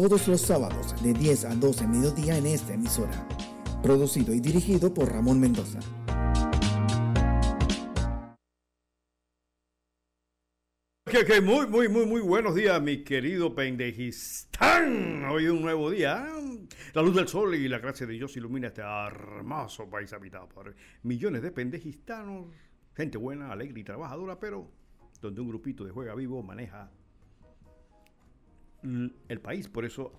todos los sábados de 10 a 12 mediodía en esta emisora. Producido y dirigido por Ramón Mendoza. Que, muy, muy, muy, muy buenos días, mi querido Pendejistán. Hoy un nuevo día. La luz del sol y la gracia de Dios ilumina este hermoso país habitado por millones de pendejistanos. Gente buena, alegre y trabajadora, pero donde un grupito de juega vivo maneja el país. Por eso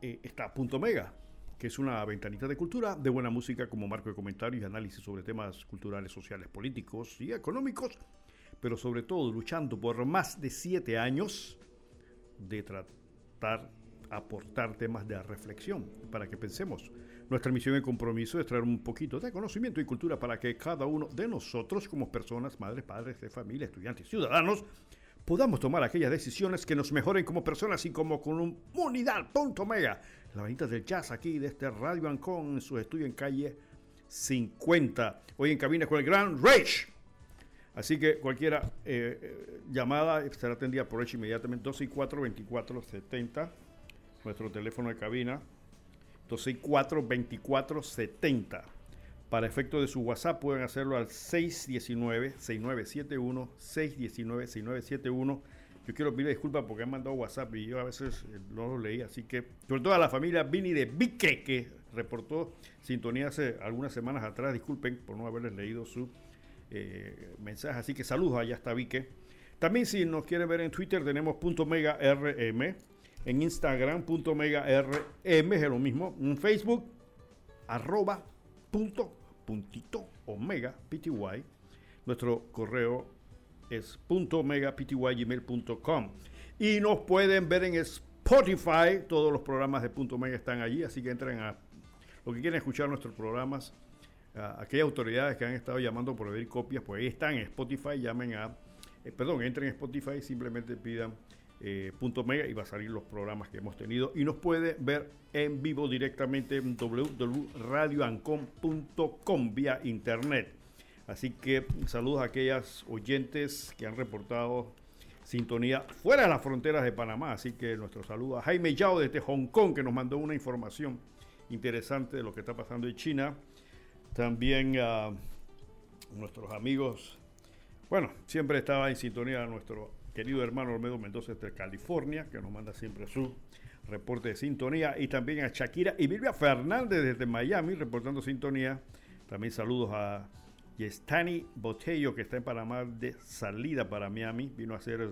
eh, está Punto Mega, que es una ventanita de cultura, de buena música como marco de comentarios y análisis sobre temas culturales, sociales, políticos y económicos, pero sobre todo luchando por más de siete años de tratar aportar temas de reflexión para que pensemos. Nuestra misión y compromiso es traer un poquito de conocimiento y cultura para que cada uno de nosotros, como personas, madres, padres de familia, estudiantes, ciudadanos, podamos tomar aquellas decisiones que nos mejoren como personas y como comunidad. Punto mega. La vanita del jazz aquí de este Radio Ancon en su estudio en calle 50. Hoy en cabina con el gran Rage. Así que cualquiera eh, eh, llamada será atendida por Rage inmediatamente 264 2470 Nuestro teléfono de cabina 264 2470 para efecto de su WhatsApp pueden hacerlo al 619-6971, 619-6971. Yo quiero pedir disculpas porque han mandado WhatsApp y yo a veces eh, no lo leí, así que sobre todo a la familia Vini de Vique que reportó sintonía hace algunas semanas atrás, disculpen por no haberles leído su eh, mensaje, así que saludos allá hasta Vique. También si nos quieren ver en Twitter tenemos punto rm, en Instagram rm es lo mismo, en Facebook arroba puntito omega pty. Nuestro correo es punto omega gmail.com. Y nos pueden ver en Spotify. Todos los programas de punto omega están allí, así que entren a lo que quieren escuchar nuestros programas. aquellas autoridades que han estado llamando por pedir copias, pues ahí están en Spotify. Llamen a, eh, perdón, entren en Spotify simplemente pidan eh, punto mega y va a salir los programas que hemos tenido y nos puede ver en vivo directamente en www.radioancom.com vía internet. Así que saludos a aquellas oyentes que han reportado sintonía fuera de las fronteras de Panamá. Así que nuestro saludo a Jaime Yao desde Hong Kong que nos mandó una información interesante de lo que está pasando en China. También a nuestros amigos, bueno, siempre estaba en sintonía nuestro querido hermano Olmedo Mendoza de California, que nos manda siempre su reporte de sintonía, y también a Shakira y Silvia Fernández desde Miami, reportando sintonía. También saludos a Yestani Botello, que está en Panamá de salida para Miami, vino a hacer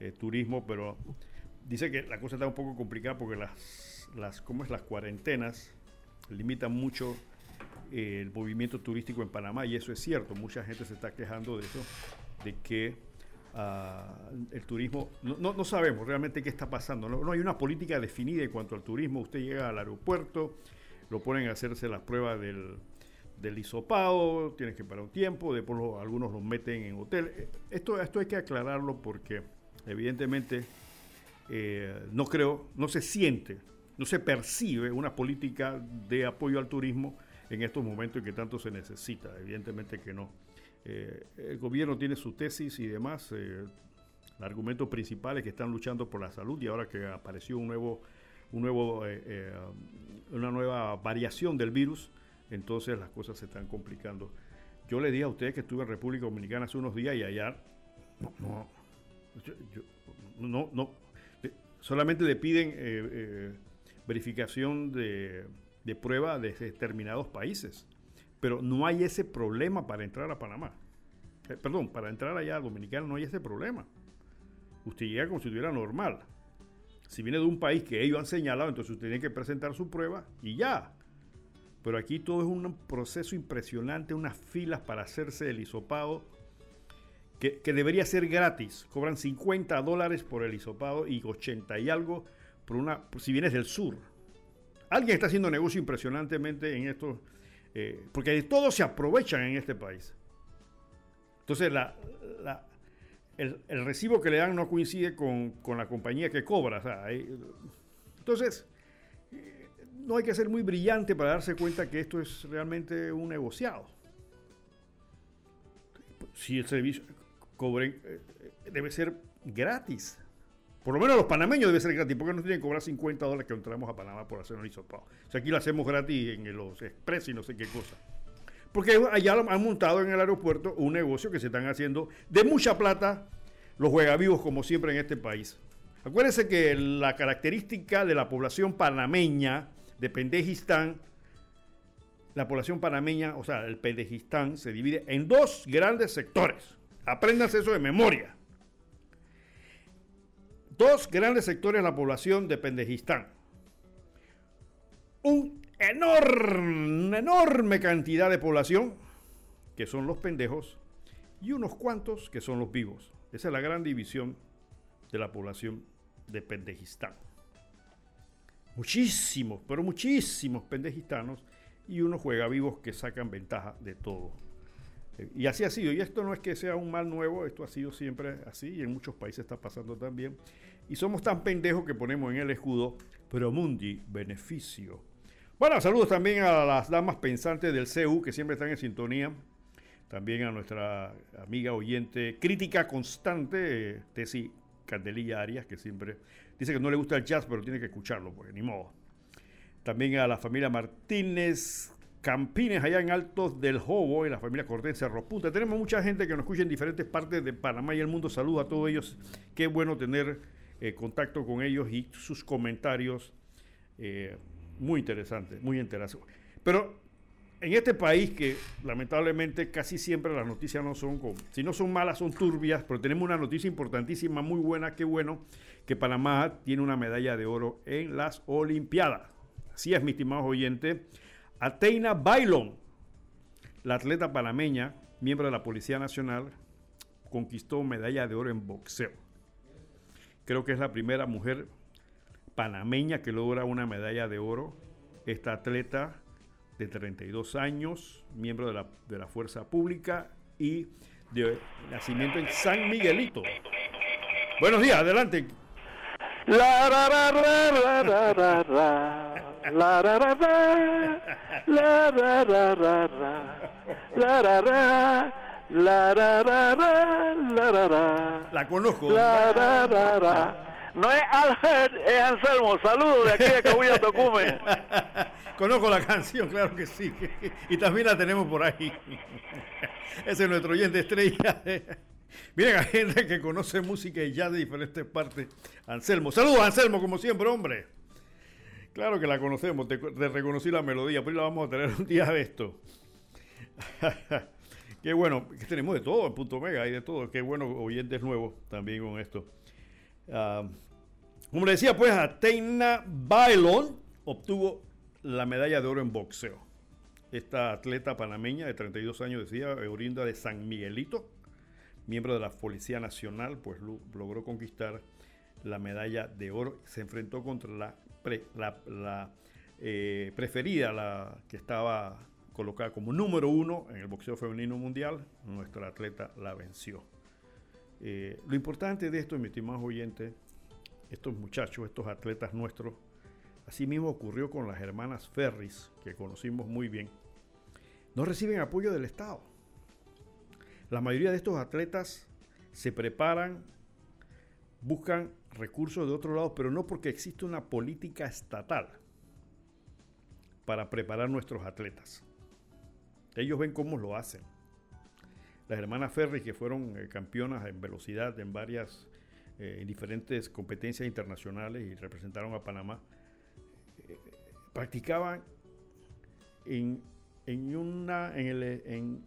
eh, turismo, pero dice que la cosa está un poco complicada porque las, las, ¿cómo es? las cuarentenas limitan mucho eh, el movimiento turístico en Panamá, y eso es cierto, mucha gente se está quejando de eso, de que el turismo, no, sabemos realmente qué está pasando, no, hay una política definida en cuanto al turismo, usted llega al aeropuerto, lo ponen a hacerse las pruebas del, del hisopado, tienes que parar un tiempo, después algunos los meten en hotel. Esto, esto hay que aclararlo porque evidentemente eh, no creo, no se siente, no se percibe una política de apoyo al turismo en estos momentos en que tanto se necesita, evidentemente que no. Eh, el gobierno tiene su tesis y demás. Eh, el argumento principal es que están luchando por la salud y ahora que apareció un nuevo, nuevo, eh, una nueva variación del virus, entonces las cosas se están complicando. Yo le dije a ustedes que estuve en República Dominicana hace unos días y allá no, no, solamente le piden verificación de prueba de determinados países pero no hay ese problema para entrar a Panamá. Eh, perdón, para entrar allá a Dominicana no hay ese problema. Usted llega como si estuviera normal. Si viene de un país que ellos han señalado, entonces usted tiene que presentar su prueba y ya. Pero aquí todo es un proceso impresionante, unas filas para hacerse el hisopado, que, debería ser gratis. Cobran 50 dólares por el hisopado y 80 y algo por una, si vienes del sur. Alguien está haciendo negocio impresionantemente en esto, eh, porque de todo se aprovechan en este país. Entonces, la, el, recibo que le dan no coincide con, la compañía que cobra. entonces, no hay que ser muy brillante para darse cuenta que esto es realmente un negociado. Si el servicio cobre, eh, debe ser gratis. Por lo menos los panameños debe ser gratis, porque no tienen que cobrar 50 dólares que entramos a Panamá por hacer un hisopado. O sea, aquí lo hacemos gratis en los express y no sé qué cosa. Porque allá han montado en el aeropuerto un negocio que se están haciendo de mucha plata los juegavivos, como siempre en este país. Acuérdense que la característica de la población panameña de Pendejistán, la población panameña, o sea, el Pendejistán, se divide en dos grandes sectores. Apréndanse eso de memoria. Dos grandes sectores de la población de Pendejistán. Un enorme, enorme cantidad de población, que son los pendejos, y unos cuantos que son los vivos. Esa es la gran división de la población de Pendejistán. Muchísimos, pero muchísimos pendejistanos y unos juega vivos que sacan ventaja de todo. Y así ha sido. Y esto no es que sea un mal nuevo, esto ha sido siempre así y en muchos países está pasando también. Y somos tan pendejos que ponemos en el escudo Promundi Beneficio bueno, saludos también a las damas pensantes del CEU que siempre están en sintonía. También a nuestra amiga oyente, crítica constante, Tessy Candelilla Arias, que siempre dice que no le gusta el jazz, pero tiene que escucharlo, porque ni modo. También a la familia Martínez Campines, allá en Altos del Jobo, y la familia Cortés Cerro Punta. Tenemos mucha gente que nos escucha en diferentes partes de Panamá y el mundo. Saludos a todos ellos. Qué bueno tener eh, contacto con ellos y sus comentarios. Eh, muy interesante, muy interesante. Pero en este país que lamentablemente casi siempre las noticias no son, como, si no son malas, son turbias, pero tenemos una noticia importantísima, muy buena, qué bueno, que Panamá tiene una medalla de oro en las Olimpiadas. Así es, mi estimado oyente. Ateina Bailon, la atleta panameña, miembro de la Policía Nacional, conquistó medalla de oro en boxeo. Creo que es la primera mujer panameña que logra una medalla de oro. Esta atleta de 32 años, miembro de la, de la Fuerza Pública y de nacimiento en San Miguelito. Buenos días, adelante. La, ra, ra, ra, la ra ra ra la ra ra ra la ra ra la ra ra ra la ra ra la conozco la ra ra ra no es Albert, es Anselmo. Saludos de aquí de Cabuya Tocume. Conozco la canción, claro que sí. Y también la tenemos por ahí. Ese es nuestro oyente estrella. Miren, hay gente que conoce música y ya de diferentes partes. Anselmo. Saludos, Anselmo, como siempre, hombre. Claro que la conocemos, te, reconocí la melodía, pero la vamos a tener un día de esto. Qué bueno, que tenemos de todo en Punto Mega, hay de todo. Qué bueno, oyentes nuevos también con esto. Ah, como le decía, pues Ateina Bailon obtuvo la medalla de oro en boxeo. Esta atleta panameña de 32 años, decía, orinda de San Miguelito, miembro de la Policía Nacional, pues logró conquistar la medalla de oro. Se enfrentó contra la, eh, preferida, la que estaba colocada como número uno en el boxeo femenino mundial. Nuestra atleta la venció. Eh, lo importante de esto, mi estimado oyente, estos muchachos, estos atletas nuestros, así mismo ocurrió con las hermanas Ferris, que conocimos muy bien, no reciben apoyo del Estado. La mayoría de estos atletas se preparan, buscan recursos de otro lado, pero no porque existe una política estatal para preparar nuestros atletas. Ellos ven cómo lo hacen. Las hermanas Ferris, que fueron eh, campeonas en velocidad en varias eh, en diferentes competencias internacionales y representaron a Panamá, eh, practicaban en, una, en el,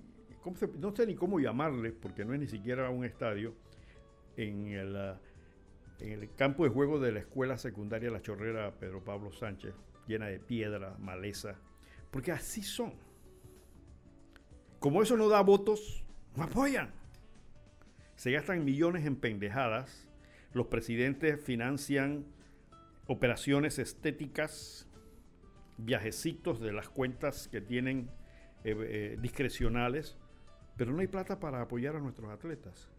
no sé ni cómo llamarle, porque no es ni siquiera un estadio, en el, en el campo de juego de la escuela secundaria La Chorrera Pedro Pablo Sánchez, llena de piedra, maleza, porque así son. Como eso no da votos, no apoyan. Se gastan millones en pendejadas los presidentes financian operaciones estéticas, viajecitos de las cuentas que tienen eh, eh, discrecionales, pero no hay plata para apoyar a nuestros atletas.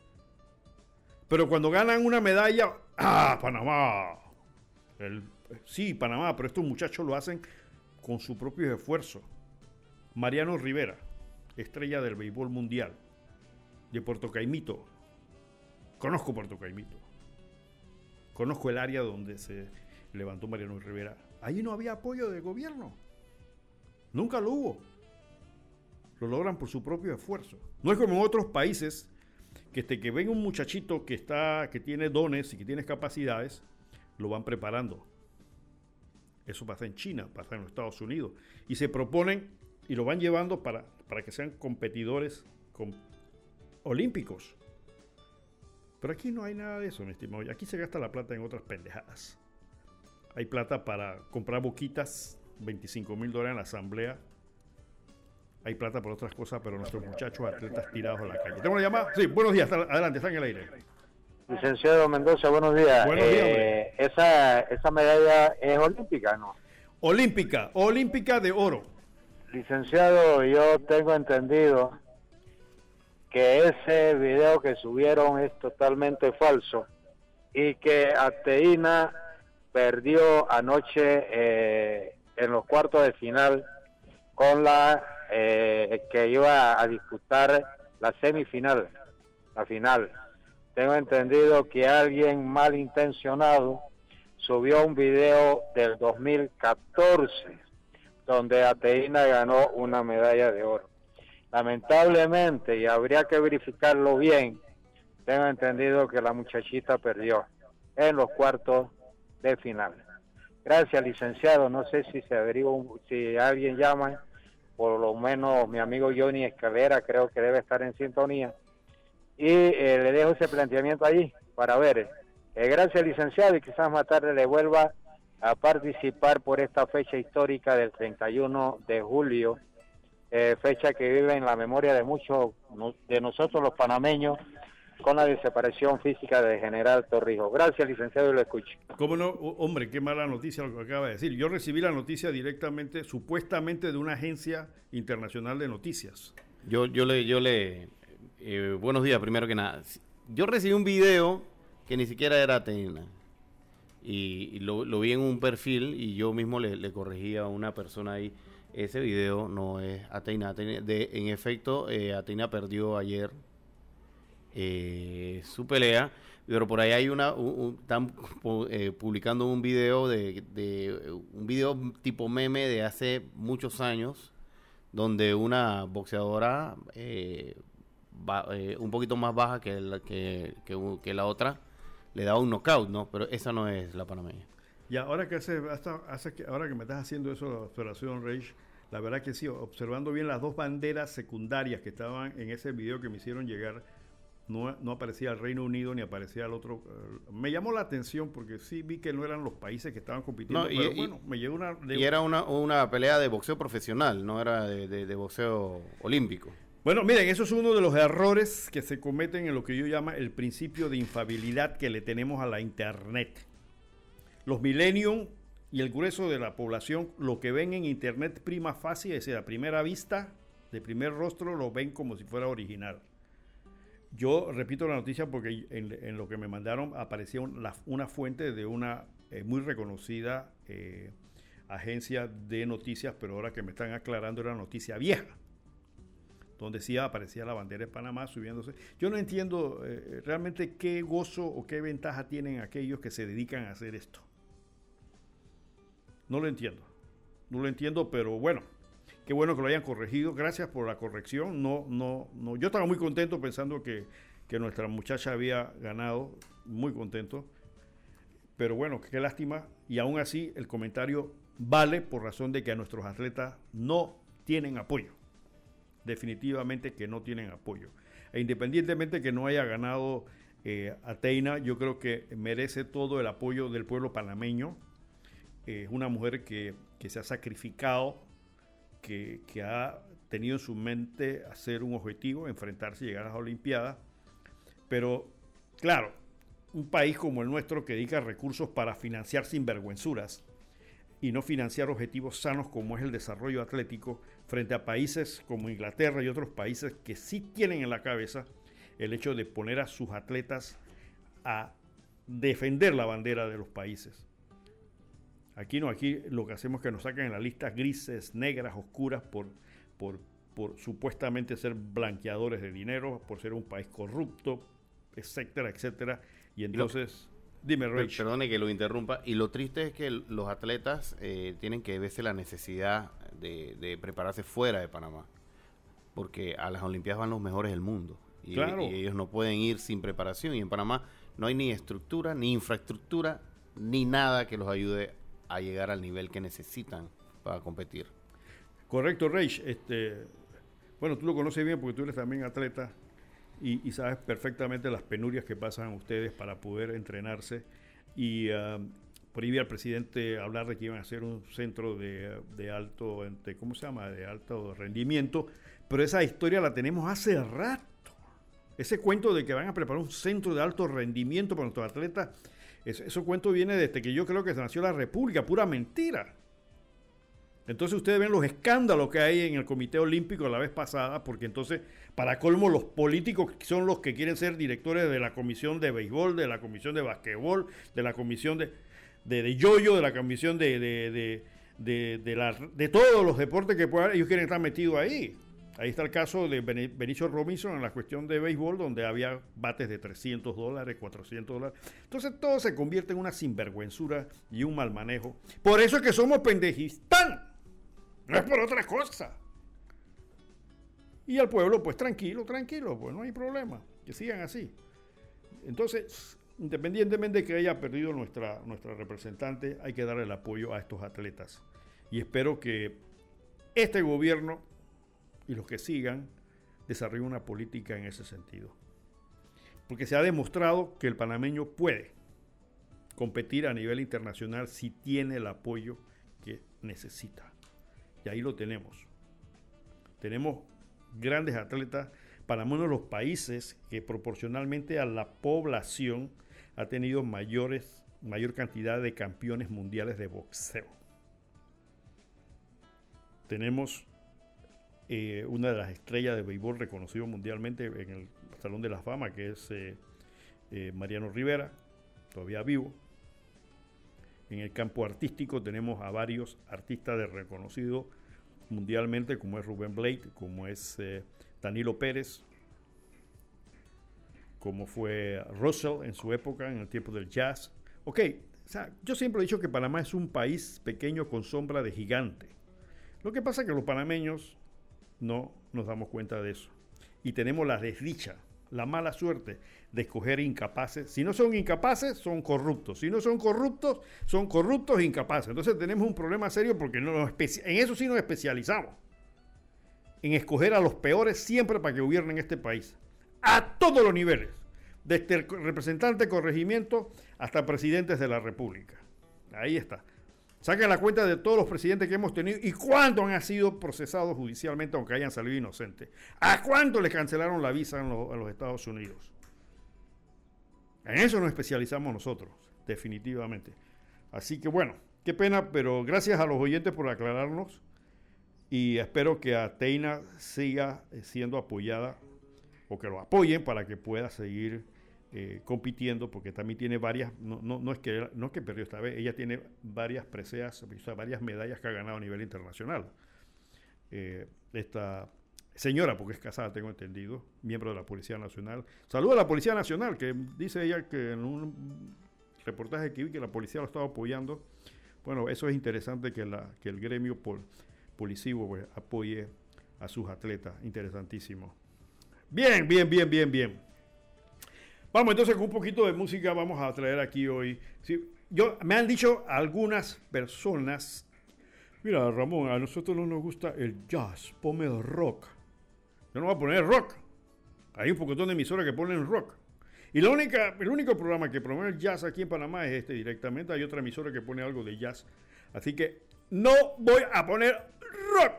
Pero cuando ganan una medalla, ¡ah, Panamá! sí, Panamá, pero estos muchachos lo hacen con su propio esfuerzo. Mariano Rivera, estrella del béisbol mundial, de Puerto Caimito. Conozco Puerto Caimito. Conozco el área donde se levantó Mariano Rivera. Allí no había apoyo del gobierno. Nunca lo hubo. Lo logran por su propio esfuerzo. No es como en otros países que, este, que ven un muchachito que, está, que tiene dones y que tiene capacidades, lo van preparando. Eso pasa en China, pasa en los Estados Unidos. Y se proponen y lo van llevando para, para que sean competidores olímpicos. Pero aquí no hay nada de eso, mi estimado. Aquí se gasta la plata en otras pendejadas. Hay plata para comprar boquitas, 25 mil dólares en la asamblea. Hay plata por otras cosas, pero nuestros muchachos atletas tirados a la calle. ¿Tengo una llamada? Sí, buenos días. Adelante, está en el aire. Licenciado Mendoza, buenos días. Buenos días eh, esa, esa medalla es olímpica, ¿no? Olímpica, olímpica de oro. Licenciado, yo tengo entendido que ese video que subieron es totalmente falso y que Ateína perdió anoche eh, en los cuartos de final con la eh, que iba a disputar la semifinal, la final. Tengo entendido que alguien malintencionado subió un video del 2014 donde Ateína ganó una medalla de oro. Lamentablemente, y habría que verificarlo bien, tengo entendido que la muchachita perdió en los cuartos de final. Gracias, licenciado. No sé si se averigua, si alguien llama, por lo menos mi amigo Johnny Escalera creo que debe estar en sintonía. Y eh, le dejo ese planteamiento ahí para ver. Eh, gracias, licenciado, y quizás más tarde le vuelva a participar por esta fecha histórica del 31 de julio, eh, fecha que vive en la memoria de muchos de nosotros los panameños con la desaparición física de General Torrijos. Gracias, licenciado, y lo escucho. ¿Cómo no? Hombre, qué mala noticia lo que acaba de decir. Yo recibí la noticia directamente, supuestamente, de una agencia internacional de noticias. Yo, yo le, yo le, eh, buenos días, primero que nada. Yo recibí un video que ni siquiera era Atena y, lo, vi en un perfil y yo mismo le, corregí a una persona ahí. Ese video no es Atena. de, en efecto, eh, Atena perdió ayer eh, su pelea, pero por ahí hay una, están eh, publicando un video de, de, un video tipo meme de hace muchos años, donde una boxeadora eh, un poquito más baja que la, que, que la otra le da un knockout, ¿no? Pero esa no es la panameña. Y ahora que hace, hasta, que, ahora que me estás haciendo eso, la observación, Rage, la verdad que sí, observando bien las dos banderas secundarias que estaban en ese video que me hicieron llegar, no, no aparecía el Reino Unido ni aparecía el otro. Eh, me llamó la atención porque sí vi que no eran los países que estaban compitiendo, y, pero bueno, me llegó una... y era una, una pelea de boxeo profesional, no era de, de boxeo olímpico. Bueno, miren, eso es uno de los errores que se cometen en lo que yo llamo el principio de infabilidad que le tenemos a la Internet. Los millennials y el grueso de la población lo que ven en Internet prima facie, es decir, a primera vista, de primer rostro, lo ven como si fuera original. Yo repito la noticia porque en, lo que me mandaron aparecía una fuente de una eh, muy reconocida eh, agencia de noticias, pero ahora que me están aclarando era noticia vieja donde sí aparecía la bandera de Panamá subiéndose. Yo no entiendo eh, realmente qué gozo o qué ventaja tienen aquellos que se dedican a hacer esto. No lo entiendo. No lo entiendo, pero bueno, qué bueno que lo hayan corregido. Gracias por la corrección. No, no, no. Yo estaba muy contento pensando que, que nuestra muchacha había ganado. Muy contento. Pero bueno, qué lástima. Y aún así, el comentario vale por razón de que a nuestros atletas no tienen apoyo definitivamente que no tienen apoyo. E independientemente que no haya ganado eh, Ateina, yo creo que merece todo el apoyo del pueblo panameño. Es una mujer que, se ha sacrificado, que, ha tenido en su mente hacer un objetivo, enfrentarse y llegar a las Olimpiadas. Pero, claro, un país como el nuestro que dedica recursos para financiar sinvergüenzuras y no financiar objetivos sanos como es el desarrollo atlético frente a países como Inglaterra y otros países que sí tienen en la cabeza el hecho de poner a sus atletas a defender la bandera de los países. Aquí no, aquí lo que hacemos es que nos sacan en las listas grises, negras, oscuras por, por, por supuestamente ser blanqueadores de dinero, por ser un país corrupto, etcétera, etcétera. Y entonces, dime, Rich. Perdone que lo interrumpa. Y lo triste es que los atletas eh, tienen que verse la necesidad de, prepararse fuera de Panamá. Porque a las Olimpiadas van los mejores del mundo. Y, y ellos no pueden ir sin preparación. Y en Panamá no hay ni estructura, ni infraestructura, ni nada que los ayude a llegar al nivel que necesitan para competir. Correcto, Reich. Este, bueno, tú lo conoces bien porque tú eres también atleta y, sabes perfectamente las penurias que pasan ustedes para poder entrenarse. Y uh, por al presidente hablar de que iban a hacer un centro de, de alto, ¿cómo se llama? De alto rendimiento. Pero esa historia la tenemos hace rato. Ese cuento de que van a preparar un centro de alto rendimiento para nuestros atletas, ese, cuento viene desde que yo creo que se nació la República, pura mentira. Entonces ustedes ven los escándalos que hay en el Comité Olímpico la vez pasada, porque entonces, para colmo, los políticos son los que quieren ser directores de la Comisión de Béisbol, de la Comisión de Basquetbol, de la Comisión de, de, de Yoyo, de la Comisión de, de, de, de todos los deportes que puedan, ellos quieren estar metidos ahí. Ahí está el caso de Benicio Robinson en la cuestión de béisbol, donde había bates de 300 dólares, 400 dólares. Entonces todo se convierte en una sinvergüenzura y un mal manejo. Por eso es que somos pendejistán. No es por otra cosa. Y al pueblo, pues tranquilo, tranquilo, pues no hay problema. Que sigan así. Entonces, independientemente de que haya perdido nuestra, nuestra representante, hay que darle el apoyo a estos atletas. Y espero que este gobierno y los que sigan desarrollen una política en ese sentido. Porque se ha demostrado que el panameño puede competir a nivel internacional si tiene el apoyo que necesita. Y ahí lo tenemos. Tenemos grandes atletas. Panamá uno de los países que proporcionalmente a la población ha tenido mayores, mayor cantidad de campeones mundiales de boxeo. Tenemos eh, una de las estrellas de béisbol reconocido mundialmente en el Salón de la Fama, que es eh, eh, Mariano Rivera, todavía vivo. En el campo artístico tenemos a varios artistas de reconocido mundialmente, como es Rubén Blade, como es Danilo Pérez, como fue Russell en su época, en el tiempo del jazz. Ok, yo siempre he dicho que Panamá es un país pequeño con sombra de gigante. Lo que pasa es que los panameños no nos damos cuenta de eso. Y tenemos la desdicha, la mala suerte de escoger incapaces. Si no son incapaces, son corruptos. Si no son corruptos, son corruptos e incapaces. Entonces tenemos un problema serio porque no en eso sí nos especializamos. En escoger a los peores siempre para que gobiernen este país. A todos los niveles. Desde el representante de corregimiento hasta presidentes de la República. Ahí está. Saquen la cuenta de todos los presidentes que hemos tenido y cuántos han sido procesados judicialmente aunque hayan salido inocentes. ¿A cuánto les cancelaron la visa en, los Estados Unidos? En eso nos especializamos nosotros, definitivamente. Así que bueno, qué pena, pero gracias a los oyentes por aclararnos y espero que Ateina siga siendo apoyada o que lo apoyen para que pueda seguir eh, compitiendo, porque también tiene varias, no, no, es que, no es que perdió esta vez, ella tiene varias preseas, varias medallas que ha ganado a nivel internacional. Eh, esta señora, porque es casada, tengo entendido, miembro de la Policía Nacional. Saluda a la Policía Nacional, que dice ella que en un reportaje que vi que la policía lo estaba apoyando. Bueno, eso es interesante que, la, que el gremio pol, policivo pues, apoye a sus atletas. Interesantísimo. Bien, bien, bien, bien, bien. Vamos entonces con un poquito de música vamos a traer aquí hoy. yo, me han dicho algunas personas, mira Ramón, a nosotros no nos gusta el jazz, ponme el rock. Yo no voy a poner rock. Hay un poquitón de emisoras que ponen rock. Y la única, el único programa que promueve el jazz aquí en Panamá es este directamente. Hay otra emisora que pone algo de jazz. Así que no voy a poner rock.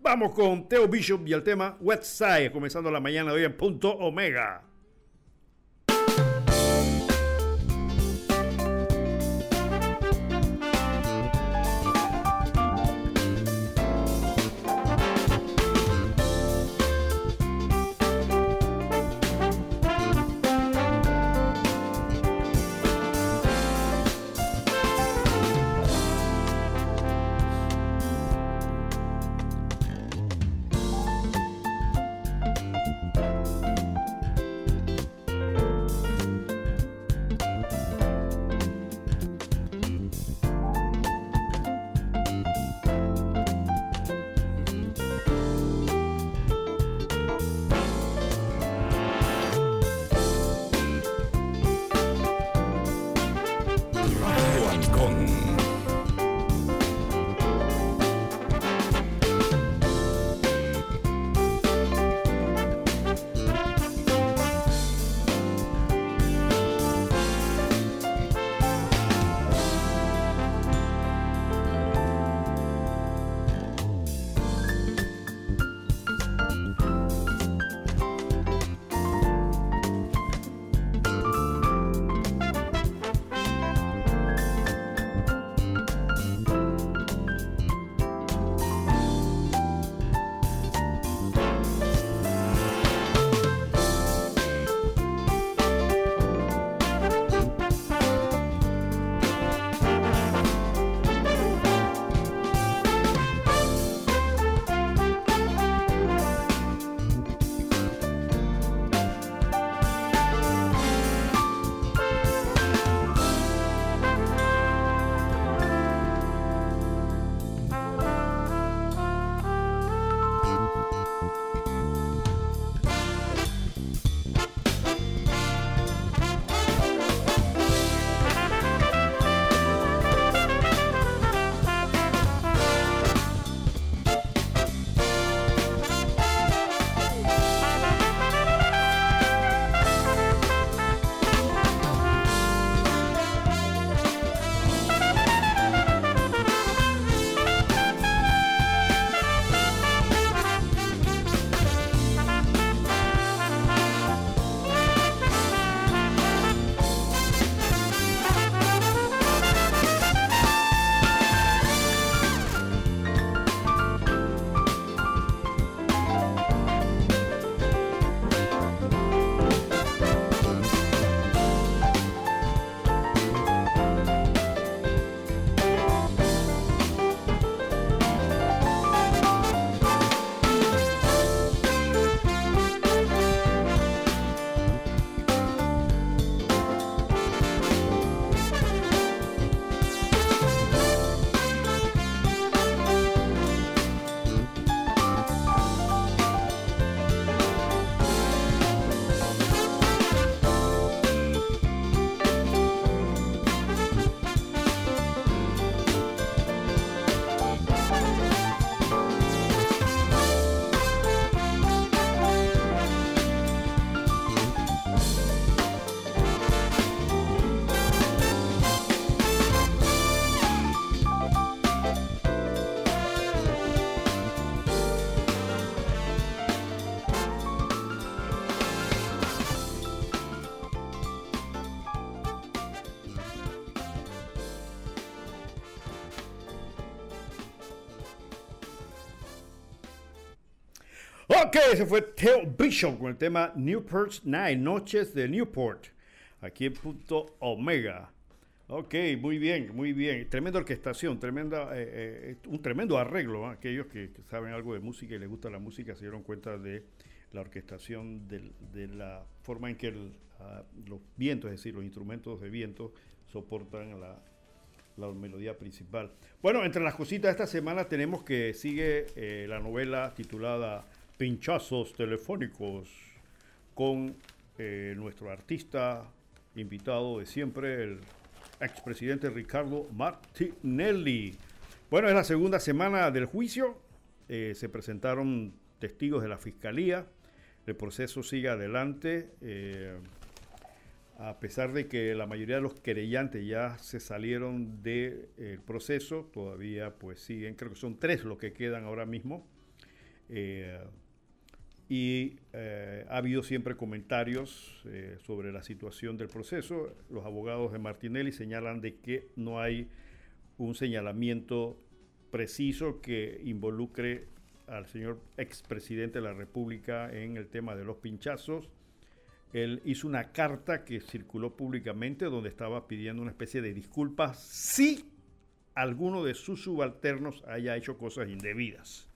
Vamos con Teo Bishop y el tema West Side, comenzando la mañana de hoy en Punto Omega. Ok, ese fue Theo Bishop con el tema Newport Night, Noches de Newport, aquí en punto Omega. Ok, muy bien, muy bien. Tremenda orquestación, tremenda, eh, eh, un tremendo arreglo. Aquellos que, saben algo de música y les gusta la música se dieron cuenta de la orquestación, de, la forma en que ah, los vientos, es decir, los instrumentos de viento, soportan la, la melodía principal. Bueno, entre las cositas de esta semana tenemos que sigue eh, la novela titulada Pinchazos Telefónicos con eh, nuestro artista invitado de siempre, el expresidente Ricardo Martinelli. Bueno, es la segunda semana del juicio. Eh, se presentaron testigos de la fiscalía. El proceso sigue adelante a pesar de que la mayoría de los querellantes ya se salieron del proceso, todavía pues siguen, creo que son tres los que quedan ahora mismo. Y eh, ha habido siempre comentarios eh, sobre la situación del proceso. Los abogados de Martinelli señalan de que no hay un señalamiento preciso que involucre al señor expresidente de la República en el tema de los pinchazos él hizo una carta que circuló públicamente donde estaba pidiendo una especie de disculpas si alguno de sus subalternos haya hecho cosas indebidas.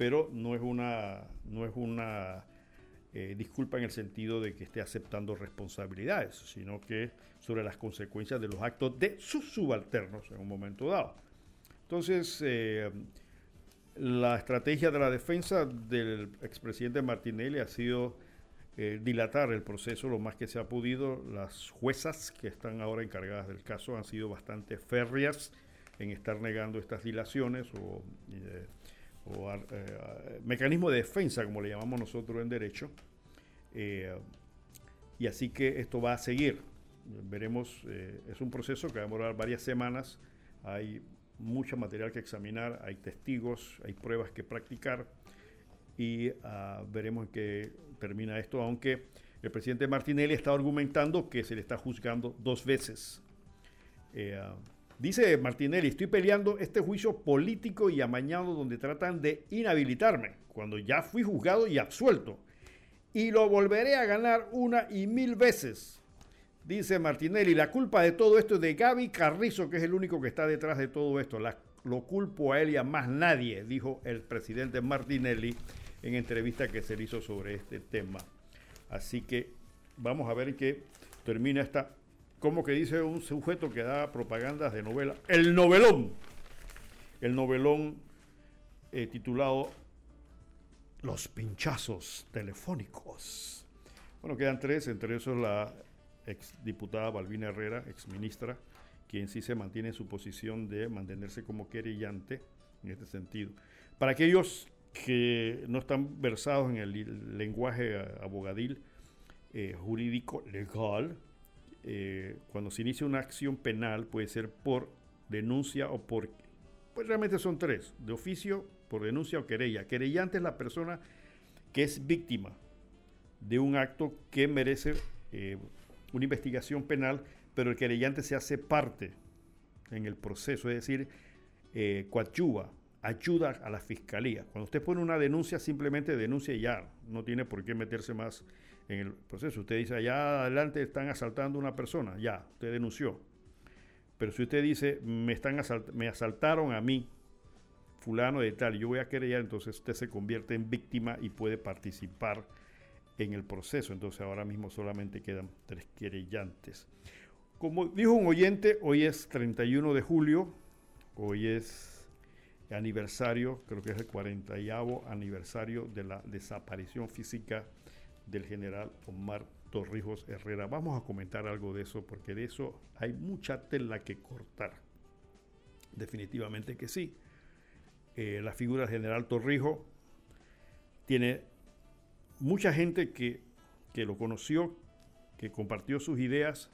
Pero no es una, no es una eh, disculpa en el sentido de que esté aceptando responsabilidades, sino que sobre las consecuencias de los actos de sus subalternos en un momento dado. Entonces, eh, la estrategia de la defensa del expresidente Martinelli ha sido eh, dilatar el proceso lo más que se ha podido. Las juezas que están ahora encargadas del caso han sido bastante férreas en estar negando estas dilaciones o, eh, eh, mecanismo de defensa, como le llamamos nosotros en derecho. y así que esto va a seguir. Veremos, es un proceso que va a demorar varias semanas. Hay mucho material que examinar, hay testigos, hay pruebas que practicar y ah, veremos en qué termina esto, aunque el presidente Martinelli está argumentando que se le está juzgando dos veces. Eh, ah, dice Martinelli, estoy peleando este juicio político y amañado donde tratan de inhabilitarme, cuando ya fui juzgado y absuelto. Y lo volveré a ganar una y mil veces. Dice Martinelli, la culpa de todo esto es de Gaby Carrizo, que es el único que está detrás de todo esto. lo culpo a él y a más nadie, dijo el presidente Martinelli en entrevista que se le hizo sobre este tema. Así que vamos a ver qué termina esta, como que dice un sujeto que da propagandas de novela, el novelón, el novelón eh, titulado Los pinchazos telefónicos. Bueno, quedan tres, entre esos la ex diputada Balbina Herrera, ex ministra, quien sí se mantiene en su posición de mantenerse como querellante en este sentido. Para aquellos que no están versados en el lenguaje abogadil eh, jurídico legal, eh, cuando se inicia una acción penal puede ser por denuncia o por... Pues realmente son tres, de oficio, por denuncia o querella. Querellante es la persona que es víctima de un acto que merece eh, una investigación penal, pero el querellante se hace parte en el proceso, es decir, coadyuva ayuda a la fiscalía. Cuando usted pone una denuncia, simplemente denuncia y ya, no tiene por qué meterse más en el proceso. Usted dice, allá adelante están asaltando a una persona, ya, usted denunció. Pero si usted dice, me, están me asaltaron a mí, fulano de tal, yo voy a querellar, entonces usted se convierte en víctima y puede participar en el proceso. Entonces ahora mismo solamente quedan tres querellantes. Como dijo un oyente, hoy es 31 de julio, hoy es aniversario, creo que es el 40 aniversario de la desaparición física del general Omar Torrijos Herrera. Vamos a comentar algo de eso porque de eso hay mucha tela que cortar. Definitivamente que sí. Eh, la figura del general Torrijos tiene mucha gente que, que lo conoció, que compartió sus ideas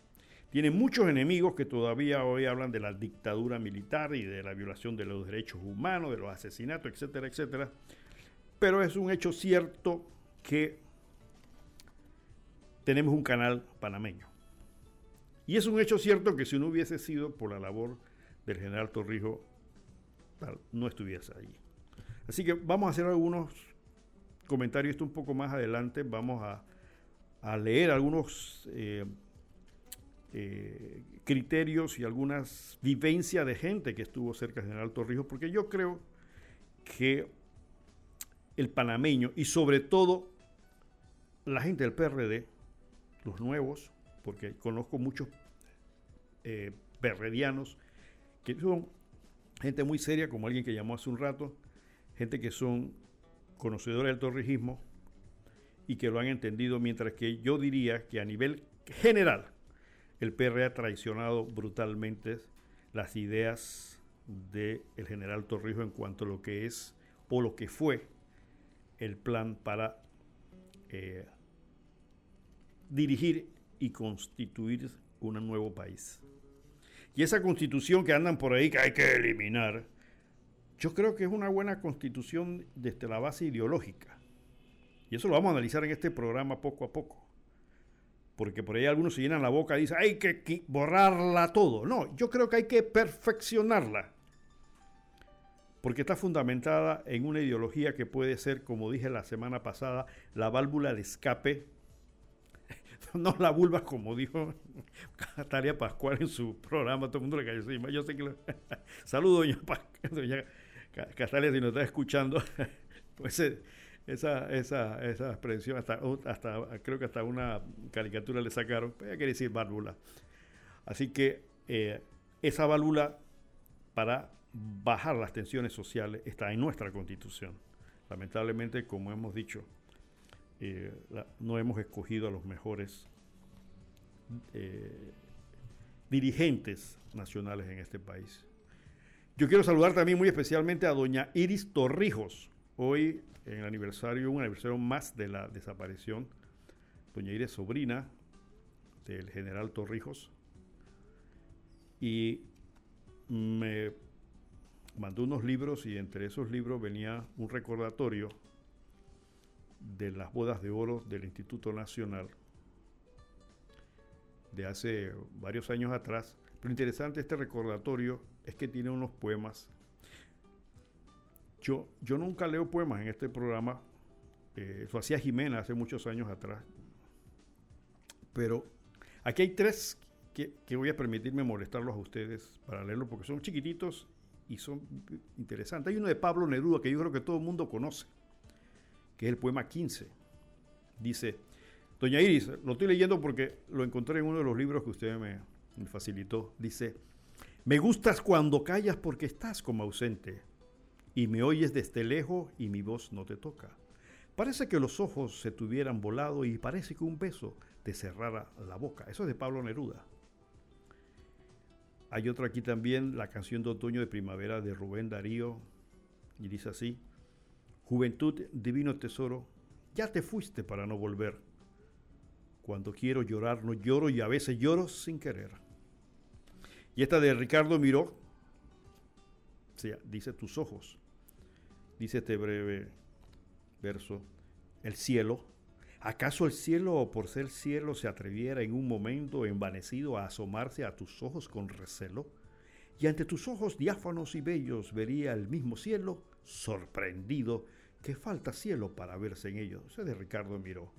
tiene muchos enemigos que todavía hoy hablan de la dictadura militar y de la violación de los derechos humanos, de los asesinatos, etcétera, etcétera. Pero es un hecho cierto que tenemos un canal panameño. Y es un hecho cierto que si no hubiese sido por la labor del general Torrijos, no estuviese allí. Así que vamos a hacer algunos comentario esto un poco más adelante. Vamos a, leer algunos eh, eh, criterios y algunas vivencias de gente que estuvo cerca del general Torrijos, porque yo creo que el panameño y sobre todo la gente del PRD, los nuevos, porque conozco muchos eh, que son gente muy seria, como alguien que llamó hace un rato, gente que son conocedores del torrijismo y que lo han entendido, mientras que yo diría que a nivel general el PR ha traicionado brutalmente las ideas del general Torrijos en cuanto a lo que es o lo que fue el plan para eh, dirigir y constituir un nuevo país. Y esa constitución que andan por ahí que hay que eliminar, yo creo que es una buena constitución desde la base ideológica. Y eso lo vamos a analizar en este programa poco a poco. Porque por ahí algunos se llenan la boca y dicen, hay que borrarla todo. No, yo creo que hay que perfeccionarla. Porque está fundamentada en una ideología que puede ser, como dije la semana pasada, la válvula de escape no la vulva como dijo Catalia Pascual en su programa, todo el mundo le cayó encima. Yo sé que lo... Saludos, doña, Catalia, si nos está escuchando. pues eh, esa, esa, esa expresión, hasta, hasta, creo que hasta una caricatura le sacaron, pues quiere decir válvula. Así que eh, esa válvula para bajar las tensiones sociales está en nuestra constitución. Lamentablemente, como hemos dicho, no hemos escogido a los mejores eh, dirigentes nacionales en este país. Yo quiero saludar también muy especialmente a doña Iris Torrijos, hoy en el aniversario, un aniversario más de la desaparición. Doña Iris, sobrina del general Torrijos, y me mandó unos libros y entre esos libros venía un recordatorio de las bodas de oro del Instituto Nacional de hace varios años atrás. Lo interesante este recordatorio es que tiene unos poemas. Yo, yo nunca leo poemas en este programa. Eh, eso hacía Jimena hace muchos años atrás. Pero aquí hay tres que, que voy a permitirme molestarlos a ustedes para leerlos porque son chiquititos y son interesantes. Hay uno de Pablo Neruda que yo creo que todo el mundo conoce que es el poema 15. Dice, Doña Iris, lo estoy leyendo porque lo encontré en uno de los libros que usted me, facilitó. Dice, me gustas cuando callas porque estás como ausente y me oyes desde lejos y mi voz no te toca. Parece que los ojos se tuvieran volado y parece que un beso te cerrara la boca. Eso es de Pablo Neruda. Hay otro aquí también, la canción de otoño de primavera de Rubén Darío, y dice así, Juventud, divino tesoro, ya te fuiste para no volver. Cuando quiero llorar no lloro y a veces lloro sin querer. Y esta de Ricardo Miró, dice tus ojos, dice este breve verso, el cielo, ¿acaso el cielo por ser cielo se atreviera en un momento envanecido a asomarse a tus ojos con recelo? Y ante tus ojos diáfanos y bellos vería el mismo cielo, sorprendido, que falta cielo para verse en ellos. Ese es de Ricardo Miró.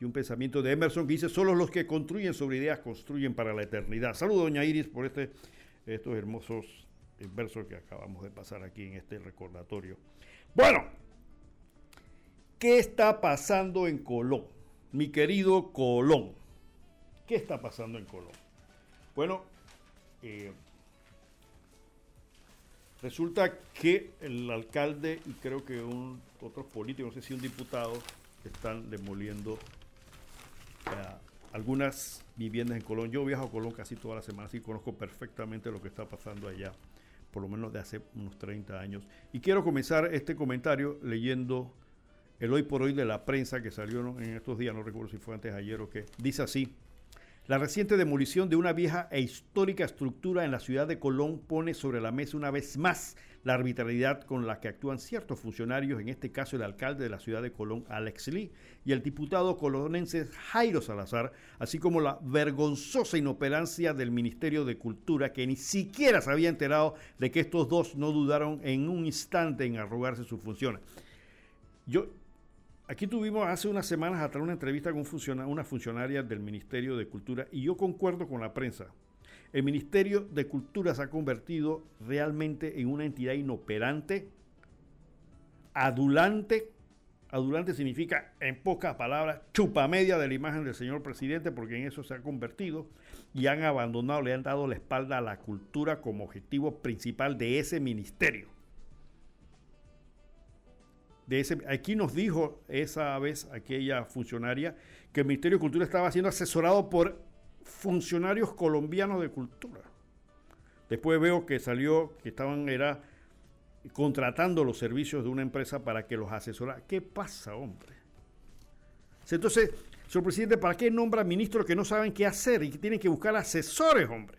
Y un pensamiento de Emerson que dice, solo los que construyen sobre ideas construyen para la eternidad. Saludos, doña Iris, por este, estos hermosos versos que acabamos de pasar aquí en este recordatorio. Bueno, ¿qué está pasando en Colón? Mi querido Colón. ¿Qué está pasando en Colón? Bueno, eh, Resulta que el alcalde y creo que un, otros políticos, no sé si un diputado, están demoliendo eh, algunas viviendas en Colón. Yo viajo a Colón casi todas las semanas y conozco perfectamente lo que está pasando allá, por lo menos de hace unos 30 años. Y quiero comenzar este comentario leyendo el hoy por hoy de la prensa que salió en estos días, no recuerdo si fue antes ayer o qué. Dice así. La reciente demolición de una vieja e histórica estructura en la ciudad de Colón pone sobre la mesa una vez más la arbitrariedad con la que actúan ciertos funcionarios, en este caso el alcalde de la ciudad de Colón, Alex Lee, y el diputado colonense Jairo Salazar, así como la vergonzosa inoperancia del Ministerio de Cultura, que ni siquiera se había enterado de que estos dos no dudaron en un instante en arrogarse sus funciones. Yo, aquí tuvimos hace unas semanas atrás una entrevista con una funcionaria del Ministerio de Cultura y yo concuerdo con la prensa. El Ministerio de Cultura se ha convertido realmente en una entidad inoperante, adulante. Adulante significa, en pocas palabras, chupa media de la imagen del señor presidente, porque en eso se ha convertido, y han abandonado, le han dado la espalda a la cultura como objetivo principal de ese ministerio. Aquí nos dijo esa vez aquella funcionaria que el Ministerio de Cultura estaba siendo asesorado por funcionarios colombianos de cultura. Después veo que salió que estaban era contratando los servicios de una empresa para que los asesorara. ¿Qué pasa, hombre? Entonces, señor presidente, ¿para qué nombra ministros que no saben qué hacer y que tienen que buscar asesores, hombre?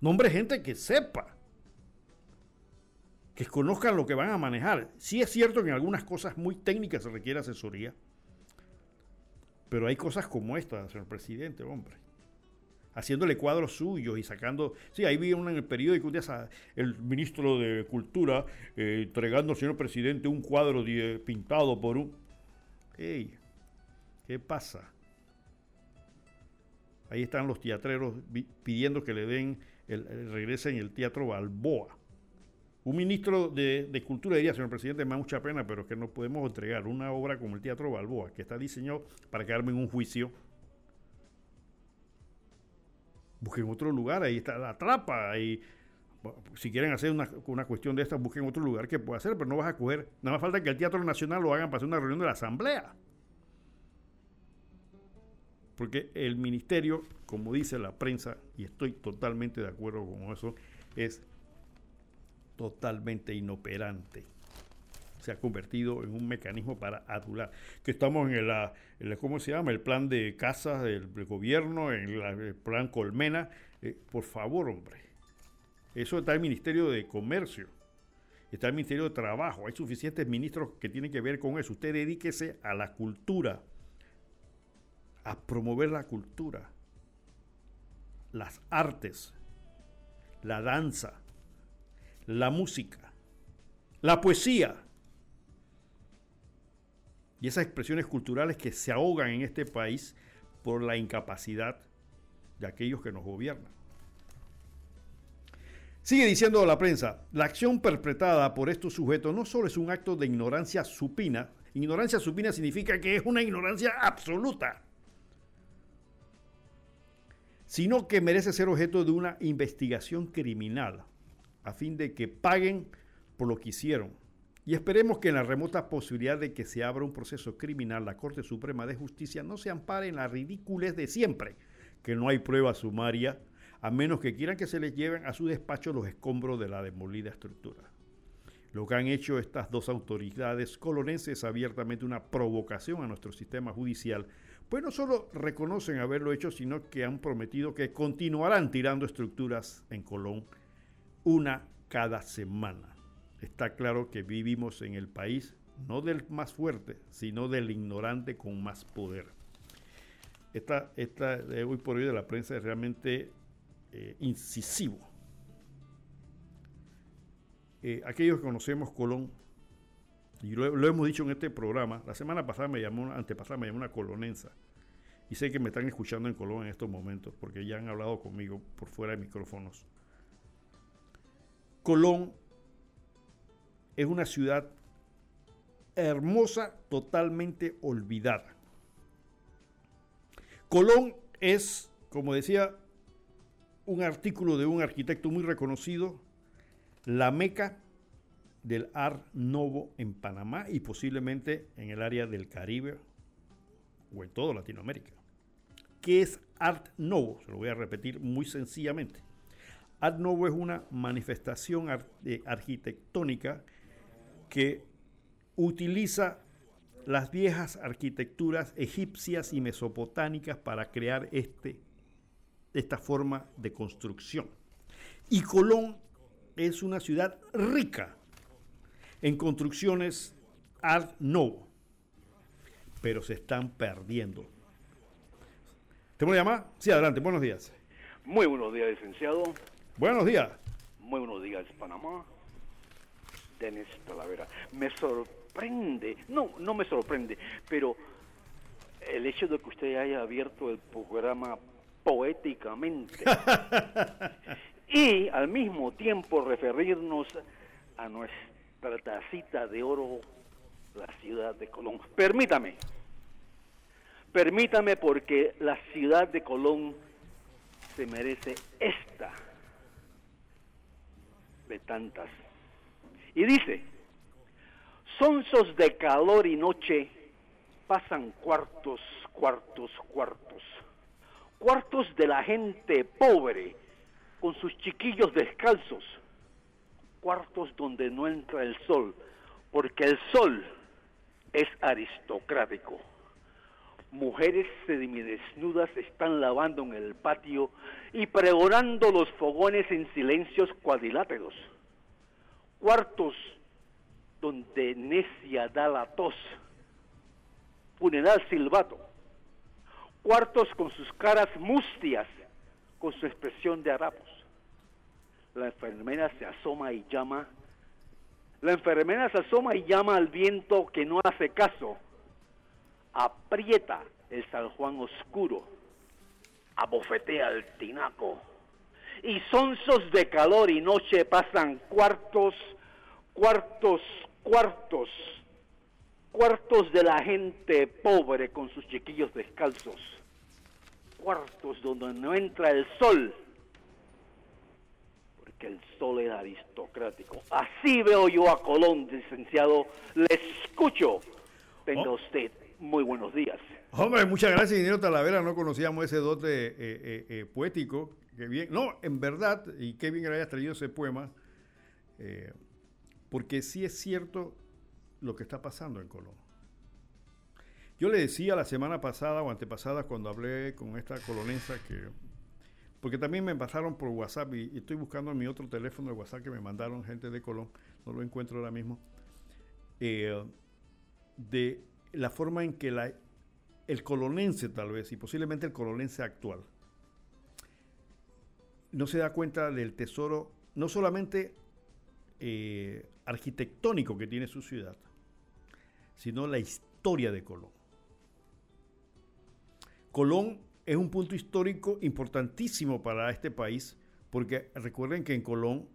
Nombre gente que sepa, que conozcan lo que van a manejar. Sí es cierto que en algunas cosas muy técnicas se requiere asesoría, pero hay cosas como esta, señor presidente, hombre. Haciéndole cuadros suyos y sacando. Sí, ahí vi en el periódico un día el ministro de Cultura eh, entregando al señor presidente un cuadro pintado por un. ¡Ey! ¿Qué pasa? Ahí están los teatreros pidiendo que le den, el, regresen el teatro Balboa. Un ministro de, Cultura diría, señor presidente, me da mucha pena, pero es que no podemos entregar una obra como el Teatro Balboa, que está diseñado para quedarme en un juicio. Busquen otro lugar, ahí está la trapa, si quieren hacer una, cuestión de esta, busquen otro lugar que pueda hacer, pero no vas a coger, nada más falta que el Teatro Nacional lo hagan para hacer una reunión de la Asamblea. Porque el ministerio, como dice la prensa, y estoy totalmente de acuerdo con eso, es totalmente inoperante. Se ha convertido en un mecanismo para adular. Que estamos en el, ¿cómo se llama? El plan de casas del, gobierno, en el plan Colmena. Eh, por favor, hombre. Eso está el Ministerio de Comercio. Está el Ministerio de Trabajo. Hay suficientes ministros que tienen que ver con eso. Usted dedíquese a la cultura. A promover la cultura. Las artes. La danza la música, la poesía y esas expresiones culturales que se ahogan en este país por la incapacidad de aquellos que nos gobiernan. Sigue diciendo la prensa, la acción perpetrada por estos sujetos no solo es un acto de ignorancia supina, ignorancia supina significa que es una ignorancia absoluta, sino que merece ser objeto de una investigación criminal a fin de que paguen por lo que hicieron. Y esperemos que en la remota posibilidad de que se abra un proceso criminal, la Corte Suprema de Justicia no se ampare en la ridiculez de siempre, que no hay prueba sumaria, a menos que quieran que se les lleven a su despacho los escombros de la demolida estructura. Lo que han hecho estas dos autoridades colonenses es abiertamente una provocación a nuestro sistema judicial, pues no solo reconocen haberlo hecho, sino que han prometido que continuarán tirando estructuras en Colón una cada semana. Está claro que vivimos en el país no del más fuerte, sino del ignorante con más poder. Esta, esta de hoy por hoy de la prensa es realmente eh, incisivo. Eh, aquellos que conocemos Colón, y lo, lo, hemos dicho en este programa, la semana pasada me llamó, antepasada me llamó una colonensa, y sé que me están escuchando en Colón en estos momentos, porque ya han hablado conmigo por fuera de micrófonos. Colón es una ciudad hermosa, totalmente olvidada. Colón es, como decía un artículo de un arquitecto muy reconocido, la meca del Art Novo en Panamá y posiblemente en el área del Caribe o en toda Latinoamérica. ¿Qué es Art Novo? Se lo voy a repetir muy sencillamente. Art Nouveau es una manifestación eh, arquitectónica que utiliza las viejas arquitecturas egipcias y mesopotámicas para crear este, esta forma de construcción. Y Colón es una ciudad rica en construcciones Art Nouveau, pero se están perdiendo. ¿Te voy a llamar? Sí, adelante, buenos días. Muy buenos días, licenciado. Buenos días. Muy buenos días, Panamá. Denis Talavera. Me sorprende, no, no me sorprende, pero el hecho de que usted haya abierto el programa poéticamente y al mismo tiempo referirnos a nuestra tacita de oro, la ciudad de Colón. Permítame, permítame porque la ciudad de Colón se merece esta de tantas. Y dice, sonsos de calor y noche pasan cuartos, cuartos, cuartos. Cuartos de la gente pobre con sus chiquillos descalzos. Cuartos donde no entra el sol, porque el sol es aristocrático. Mujeres semidesnudas están lavando en el patio y pregonando los fogones en silencios cuadriláteros. Cuartos donde necia da la tos, funeral silbato. Cuartos con sus caras mustias, con su expresión de harapos. La enfermera se asoma y llama. La enfermera se asoma y llama al viento que no hace caso aprieta el San Juan oscuro, abofetea el tinaco, y sonsos de calor y noche pasan cuartos, cuartos, cuartos, cuartos de la gente pobre con sus chiquillos descalzos, cuartos donde no entra el sol, porque el sol es aristocrático. Así veo yo a Colón, licenciado, le escucho. Tenga oh. usted muy buenos días. Hombre, muchas gracias, ingeniero Talavera. No conocíamos ese dote eh, eh, eh, poético. Que bien. No, en verdad, y qué bien que hayas traído ese poema, porque sí es cierto lo que está pasando en Colón. Yo le decía la semana pasada o antepasada cuando hablé con esta colonesa que porque también me pasaron por WhatsApp y, estoy buscando en mi otro teléfono de WhatsApp que me mandaron gente de Colón, no lo encuentro ahora mismo, de la forma en que el colonense tal vez, y posiblemente el colonense actual, no se da cuenta del tesoro, no solamente eh, arquitectónico que tiene su ciudad, sino la historia de Colón. Colón es un punto histórico importantísimo para este país, porque recuerden que en Colón,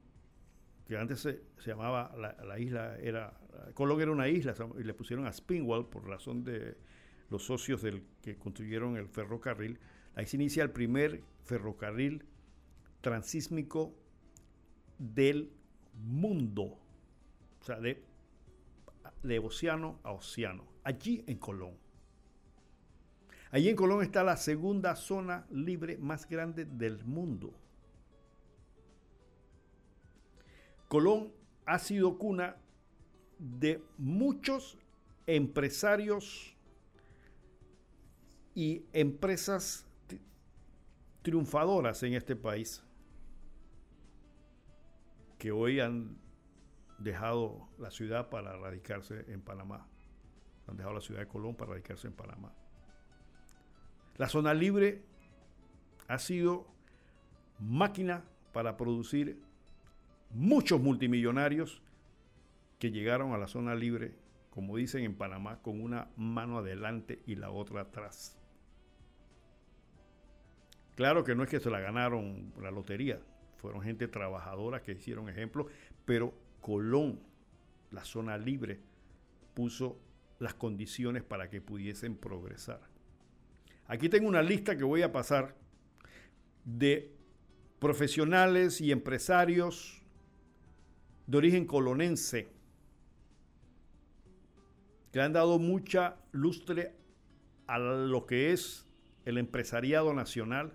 que antes se, llamaba la, isla, era Colón era una isla y le pusieron a Spinwall por razón de los socios del que construyeron el ferrocarril. Ahí se inicia el primer ferrocarril transísmico del mundo, o sea, de, de océano a océano, allí en Colón. Allí en Colón está la segunda zona libre más grande del mundo. Colón ha sido cuna de muchos empresarios y empresas triunfadoras en este país que hoy han dejado la ciudad para radicarse en Panamá. Han dejado la ciudad de Colón para radicarse en Panamá. La zona libre ha sido máquina para producir muchos multimillonarios que llegaron a la zona libre, como dicen en Panamá, con una mano adelante y la otra atrás. Claro que no es que se la ganaron la lotería, fueron gente trabajadora que hicieron ejemplo, pero Colón, la zona libre, puso las condiciones para que pudiesen progresar. Aquí tengo una lista que voy a pasar de profesionales y empresarios de origen colonense que han dado mucha lustre a lo que es el empresariado nacional,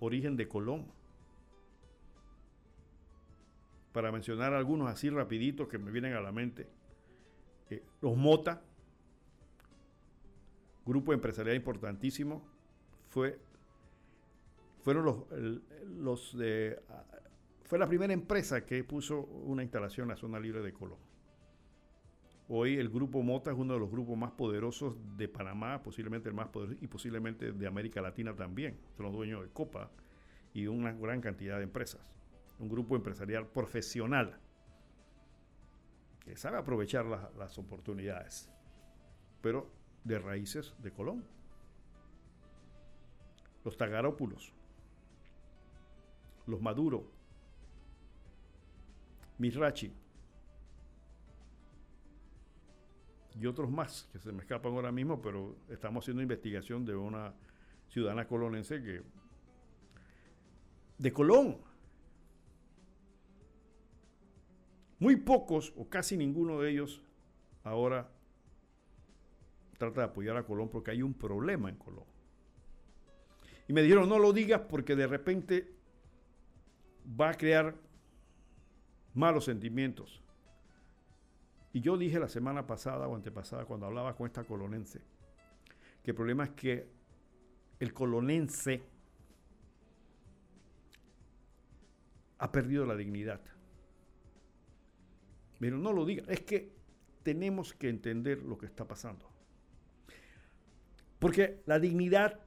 origen de Colón. Para mencionar algunos así rapiditos que me vienen a la mente. Eh, los Mota, grupo empresarial importantísimo, fue, fueron los, los de... Fue la primera empresa que puso una instalación en la zona libre de Colón. Hoy el grupo Mota es uno de los grupos más poderosos de Panamá, posiblemente el más poderoso y posiblemente de América Latina también. Son los dueños de Copa y una gran cantidad de empresas. Un grupo empresarial profesional. que sabe aprovechar las oportunidades, pero de raíces de Colón. Los Tagarópulos, los Maduro, Mirachi y otros más que se me escapan ahora mismo, pero estamos haciendo investigación de una ciudadana colonense que de Colón. Muy pocos o casi ninguno de ellos ahora trata de apoyar a Colón porque hay un problema en Colón. Y me dijeron, no lo digas porque de repente va a crear malos sentimientos. Y yo dije la semana pasada o antepasada cuando hablaba con esta colonense, que el problema es que el colonense ha perdido la dignidad. Pero no lo diga, es que tenemos que entender lo que está pasando. Porque la dignidad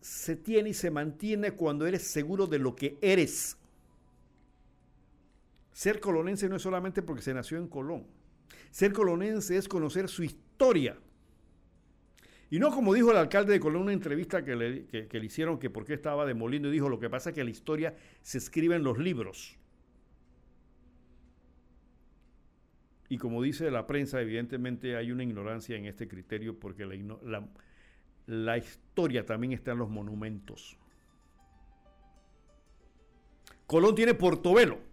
se tiene y se mantiene cuando eres seguro de lo que eres. Ser colonense no es solamente porque se nació en Colón. Ser colonense es conocer su historia. Y no como dijo el alcalde de Colón en una entrevista que le, que le hicieron que por qué estaba demoliendo y dijo lo que pasa es que la historia se escribe en los libros. Y como dice la prensa, evidentemente hay una ignorancia en este criterio porque la, la, historia también está en los monumentos. Colón tiene Portobelo,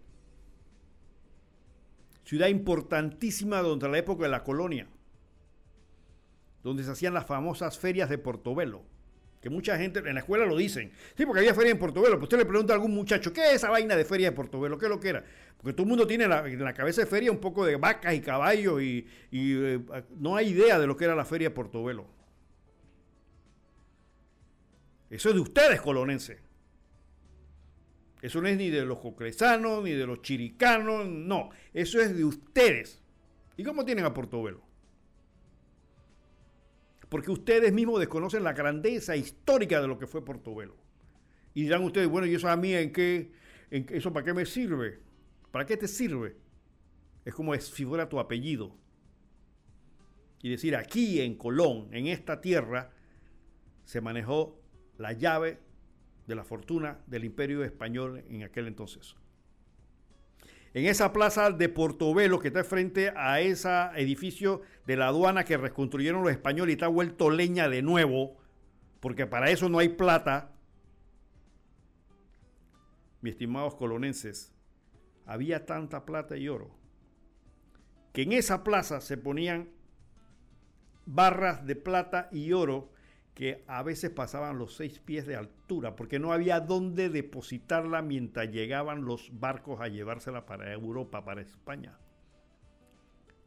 ciudad importantísima durante la época de la colonia, donde se hacían las famosas ferias de Portobelo que mucha gente en la escuela lo dicen. Sí, porque había feria en Portobelo. Pues usted le pregunta a algún muchacho, ¿qué es esa vaina de feria de Portobelo? ¿Qué es lo que era? Porque todo el mundo tiene en la cabeza de feria un poco de vacas y caballos y, eh, no hay idea de lo que era la feria de Portobelo. Eso es de ustedes, colonenses. Eso no es ni de los cocresanos, ni de los chiricanos, no. Eso es de ustedes. ¿Y cómo tienen a Portobelo? porque ustedes mismos desconocen la grandeza histórica de lo que fue Portobelo. Y dirán ustedes, bueno, ¿y eso a mí en qué, en eso para qué me sirve? ¿Para qué te sirve? Es como es tu apellido. Y decir, aquí en Colón, en esta tierra, se manejó la llave de la fortuna del imperio español en aquel entonces en esa plaza de Portobelo que está frente a ese edificio de la aduana que reconstruyeron los españoles y está vuelto leña de nuevo, porque para eso no hay plata. Mis estimados colonenses, había tanta plata y oro que en esa plaza se ponían barras de plata y oro que a veces pasaban los seis pies de altura, porque no había dónde depositarla mientras llegaban los barcos a llevársela para Europa, para España.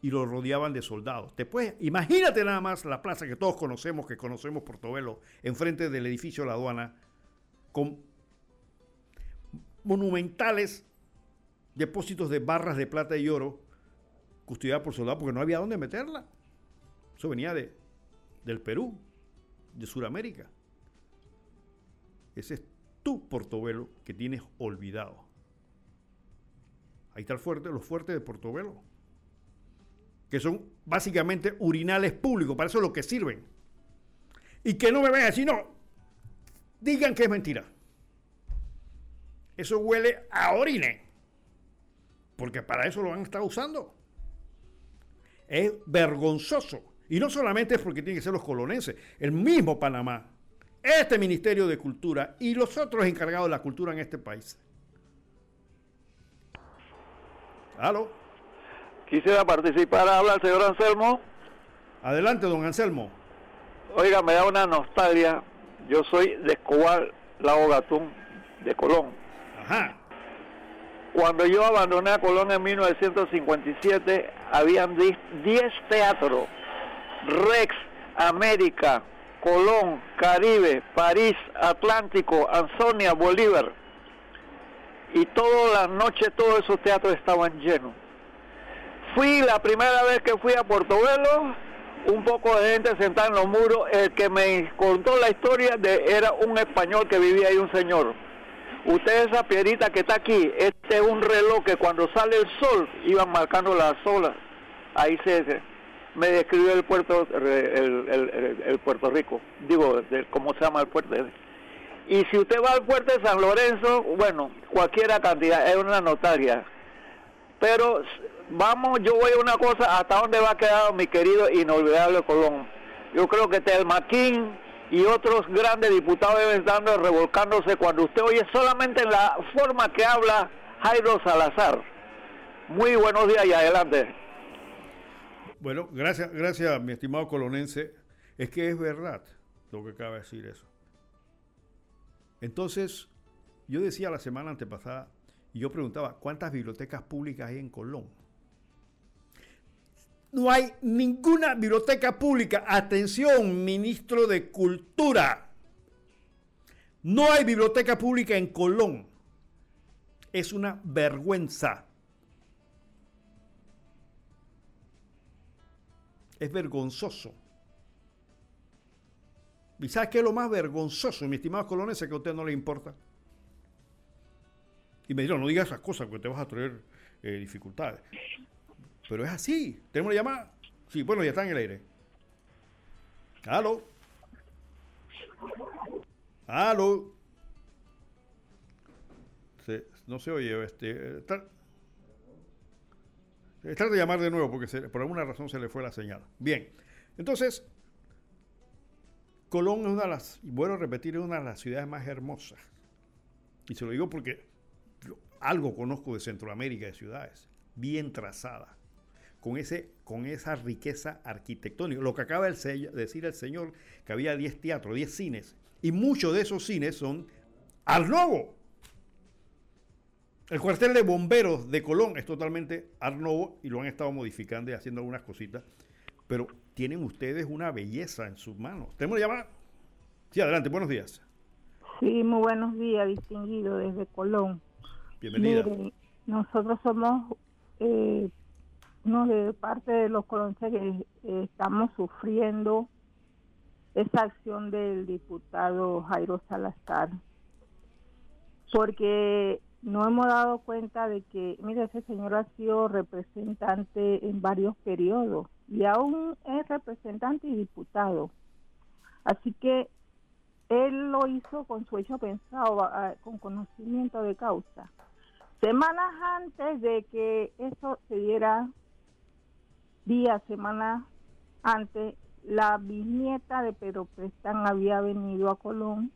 Y lo rodeaban de soldados. Después, imagínate nada más la plaza que todos conocemos, que conocemos Portobelo, enfrente del edificio de la aduana, con monumentales depósitos de barras de plata y oro custodiadas por soldados, porque no había dónde meterla. Eso venía de, del Perú, de Sudamérica. Ese es tu Portobelo que tienes olvidado. Ahí está el fuerte, los fuertes de Portobelo, que son básicamente urinales públicos, para eso es lo que sirven. Y que no me vean así, no. Digan que es mentira. Eso huele a orine. Porque para eso lo han estado usando. Es vergonzoso y no solamente es porque tienen que ser los colonenses, el mismo Panamá, este Ministerio de Cultura y los otros encargados de la cultura en este país. ¿Aló? Quisiera participar, habla el señor Anselmo. Adelante, don Anselmo. Oiga, me da una nostalgia. Yo soy de Escobar, Lago Gatún, de Colón. Ajá. Cuando yo abandoné a Colón en 1957, habían 10 teatros Rex, América, Colón, Caribe, París, Atlántico, Ansonia, Bolívar. Y todas las noches todos esos teatros estaban llenos. Fui la primera vez que fui a Portobelo, un poco de gente sentada en los muros. El que me contó la historia de, era un español que vivía ahí, un señor. Usted esa piedrita que está aquí, este es un reloj que cuando sale el sol iban marcando las olas. Ahí se, me describió el puerto el, Puerto Rico, digo, cómo se llama el puerto. Y si usted va al puerto de San Lorenzo, bueno, cualquiera cantidad, es una notaria. Pero vamos, yo voy a una cosa, hasta dónde va a quedar mi querido inolvidable Colón. Yo creo que Telmaquín y otros grandes diputados deben estar revolcándose cuando usted oye solamente en la forma que habla Jairo Salazar. Muy buenos días y adelante. Bueno, gracias, gracias, mi estimado colonense. Es que es verdad lo que acaba de decir eso. Entonces, yo decía la semana antepasada, y yo preguntaba, ¿cuántas bibliotecas públicas hay en Colón? No hay ninguna biblioteca pública. Atención, ministro de Cultura. No hay biblioteca pública en Colón. Es una vergüenza. Es vergonzoso. ¿Y sabes qué es lo más vergonzoso, mi estimado colonés, que a usted no le importa? Y me dijeron, no digas esas cosas porque te vas a traer eh, dificultades. Pero es así. ¿Tenemos una llamada? Sí, bueno, ya está en el aire. ¿Aló? ¿Aló? no se oye. Este, está, Trata de llamar de nuevo porque por alguna razón se le fue la señal. Bien, entonces, Colón es una de las, y repetir, es una de las ciudades más hermosas. Y se lo digo porque algo conozco de Centroamérica, de ciudades, bien trazadas, con, ese, con esa riqueza arquitectónica. Lo que acaba de decir el señor, que había 10 teatros, 10 cines, y muchos de esos cines son al nuevo. El cuartel de bomberos de Colón es totalmente Arnovo y lo han estado modificando y haciendo algunas cositas. Pero tienen ustedes una belleza en sus manos. ¿Tenemos llamada? Sí, adelante, buenos días. Sí, muy buenos días, distinguido desde Colón. Bienvenida. nosotros somos eh, uno de parte de los colonenses que estamos sufriendo esa acción del diputado Jairo Salazar. Porque no hemos dado cuenta de que, mire, ese señor ha sido representante en varios periodos y aún es representante y diputado. Así que él lo hizo con su hecho pensado, con conocimiento de causa. Semanas antes de que eso se diera, días, semanas antes, la bisnieta de Pedro Prestán había venido a Colón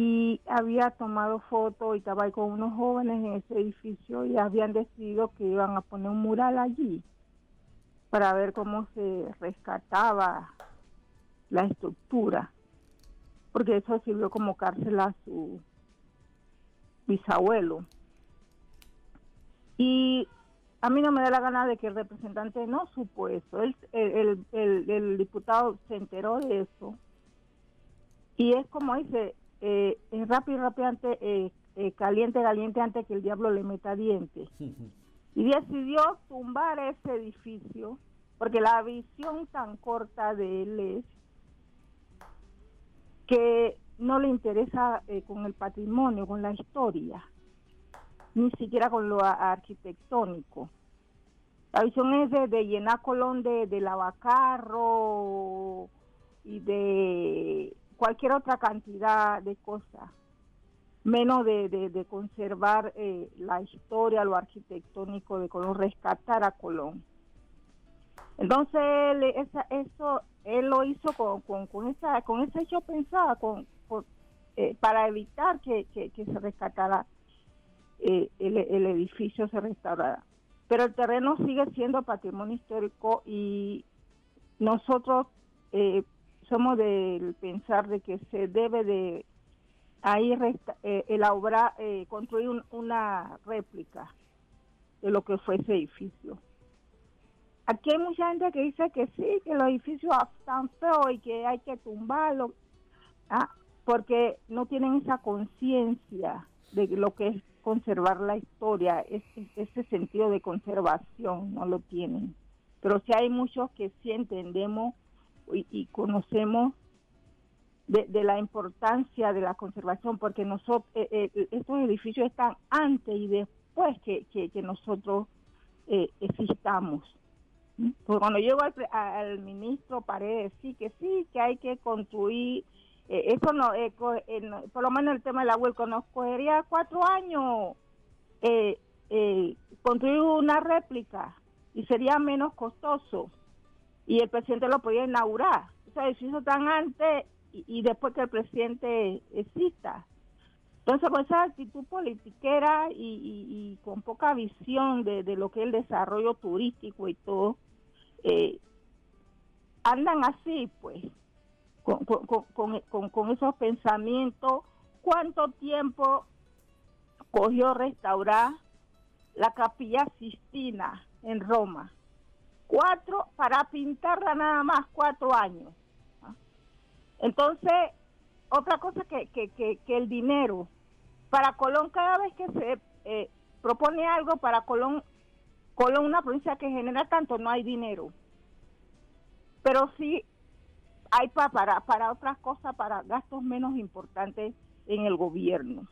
y había tomado fotos y estaba ahí con unos jóvenes en ese edificio y habían decidido que iban a poner un mural allí para ver cómo se rescataba la estructura, porque eso sirvió como cárcel a su bisabuelo. Y a mí no me da la gana de que el representante no supo eso, el, el, el, el diputado se enteró de eso. Y es como dice, eh, rápido, rápido, antes, eh, eh, caliente, caliente antes que el diablo le meta dientes. y decidió tumbar ese edificio porque la visión tan corta de él es que no le interesa eh, con el patrimonio, con la historia, ni siquiera con lo arquitectónico. La visión es de, llenar Colón de, de lavacarro y de cualquier otra cantidad de cosas, menos de, conservar eh, la historia, lo arquitectónico de Colón, rescatar a Colón. Entonces, él, eso, él lo hizo con, con, esa, con ese hecho pensado, con, eh, para evitar que, se rescatara eh, el, edificio, se restaurara. Pero el terreno sigue siendo patrimonio histórico y nosotros somos del pensar de que se debe de ahí eh, elaborar, eh, construir una réplica de lo que fue ese edificio. Aquí hay mucha gente que dice que sí, que los edificios están feos y que hay que tumbarlos, ah, porque no tienen esa conciencia de lo que es conservar la historia, ese, ese sentido de conservación, no lo tienen. Pero sí hay muchos que sí entendemos y, conocemos de, la importancia de la conservación, porque nosotros eh, eh, estos edificios están antes y después que, nosotros eh, existamos. Porque cuando llego al, ministro paré decir que sí, que hay que construir, eso no, por lo menos el tema del abuelo, nos cogería cuatro años construir una réplica y sería menos costoso y el presidente lo podía inaugurar. O sea, edificios tan antes y, después que el presidente exista. Entonces, con esa actitud politiquera y, con poca visión de, lo que es el desarrollo turístico y todo, eh, andan así, pues, con, con, con, esos pensamientos. ¿Cuánto tiempo cogió restaurar la capilla Sistina en Roma? Cuatro, para pintarla nada más, cuatro años. Entonces, otra cosa que, que, que, el dinero, para Colón cada vez que se eh, propone algo para Colón, Colón una provincia que genera tanto, no hay dinero. Pero sí hay para, para otras cosas, para gastos menos importantes en el gobierno.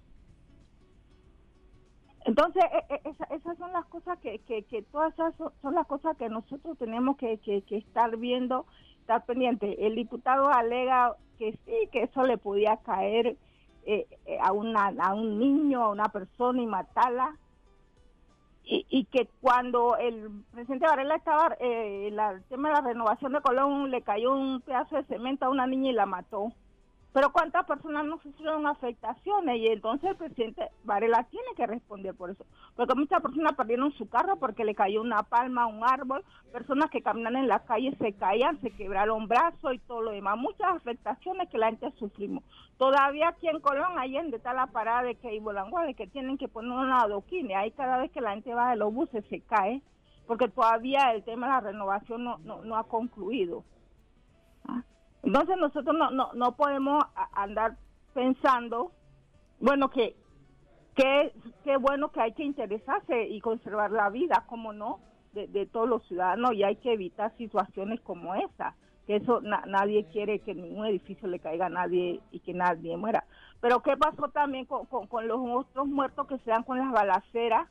Entonces, e, e, esas son las cosas que, que, que todas esas son, las cosas que nosotros tenemos que, que, estar viendo estar pendiente. El diputado alega que sí, que eso le podía caer eh, eh, a, una, a un niño, a una persona y matarla. Y, que cuando el presidente Varela estaba, eh, el tema de la renovación de Colón, le cayó un pedazo de cemento a una niña y la mató. Pero ¿cuántas personas no sufrieron afectaciones? Y entonces el presidente Varela tiene que responder por eso. Porque muchas personas perdieron su carro porque le cayó una palma un árbol, personas que caminan en la calle se caían, se quebraron brazos y todo lo demás. Muchas afectaciones que la gente sufrimos. Todavía aquí en Colón, Allende, está la parada de que de que tienen que poner una adoquine. Ahí cada vez que la gente va de los buses se cae, porque todavía el tema de la renovación no, no, no ha concluido. ¿Ah? Entonces nosotros no, no, no podemos andar pensando, bueno, que qué bueno que hay que interesarse y conservar la vida, como no, de, todos los ciudadanos y hay que evitar situaciones como esa, que eso nadie quiere que ningún edificio le caiga a nadie y que nadie muera. Pero ¿qué pasó también con, con, los otros muertos que se dan con las balaceras,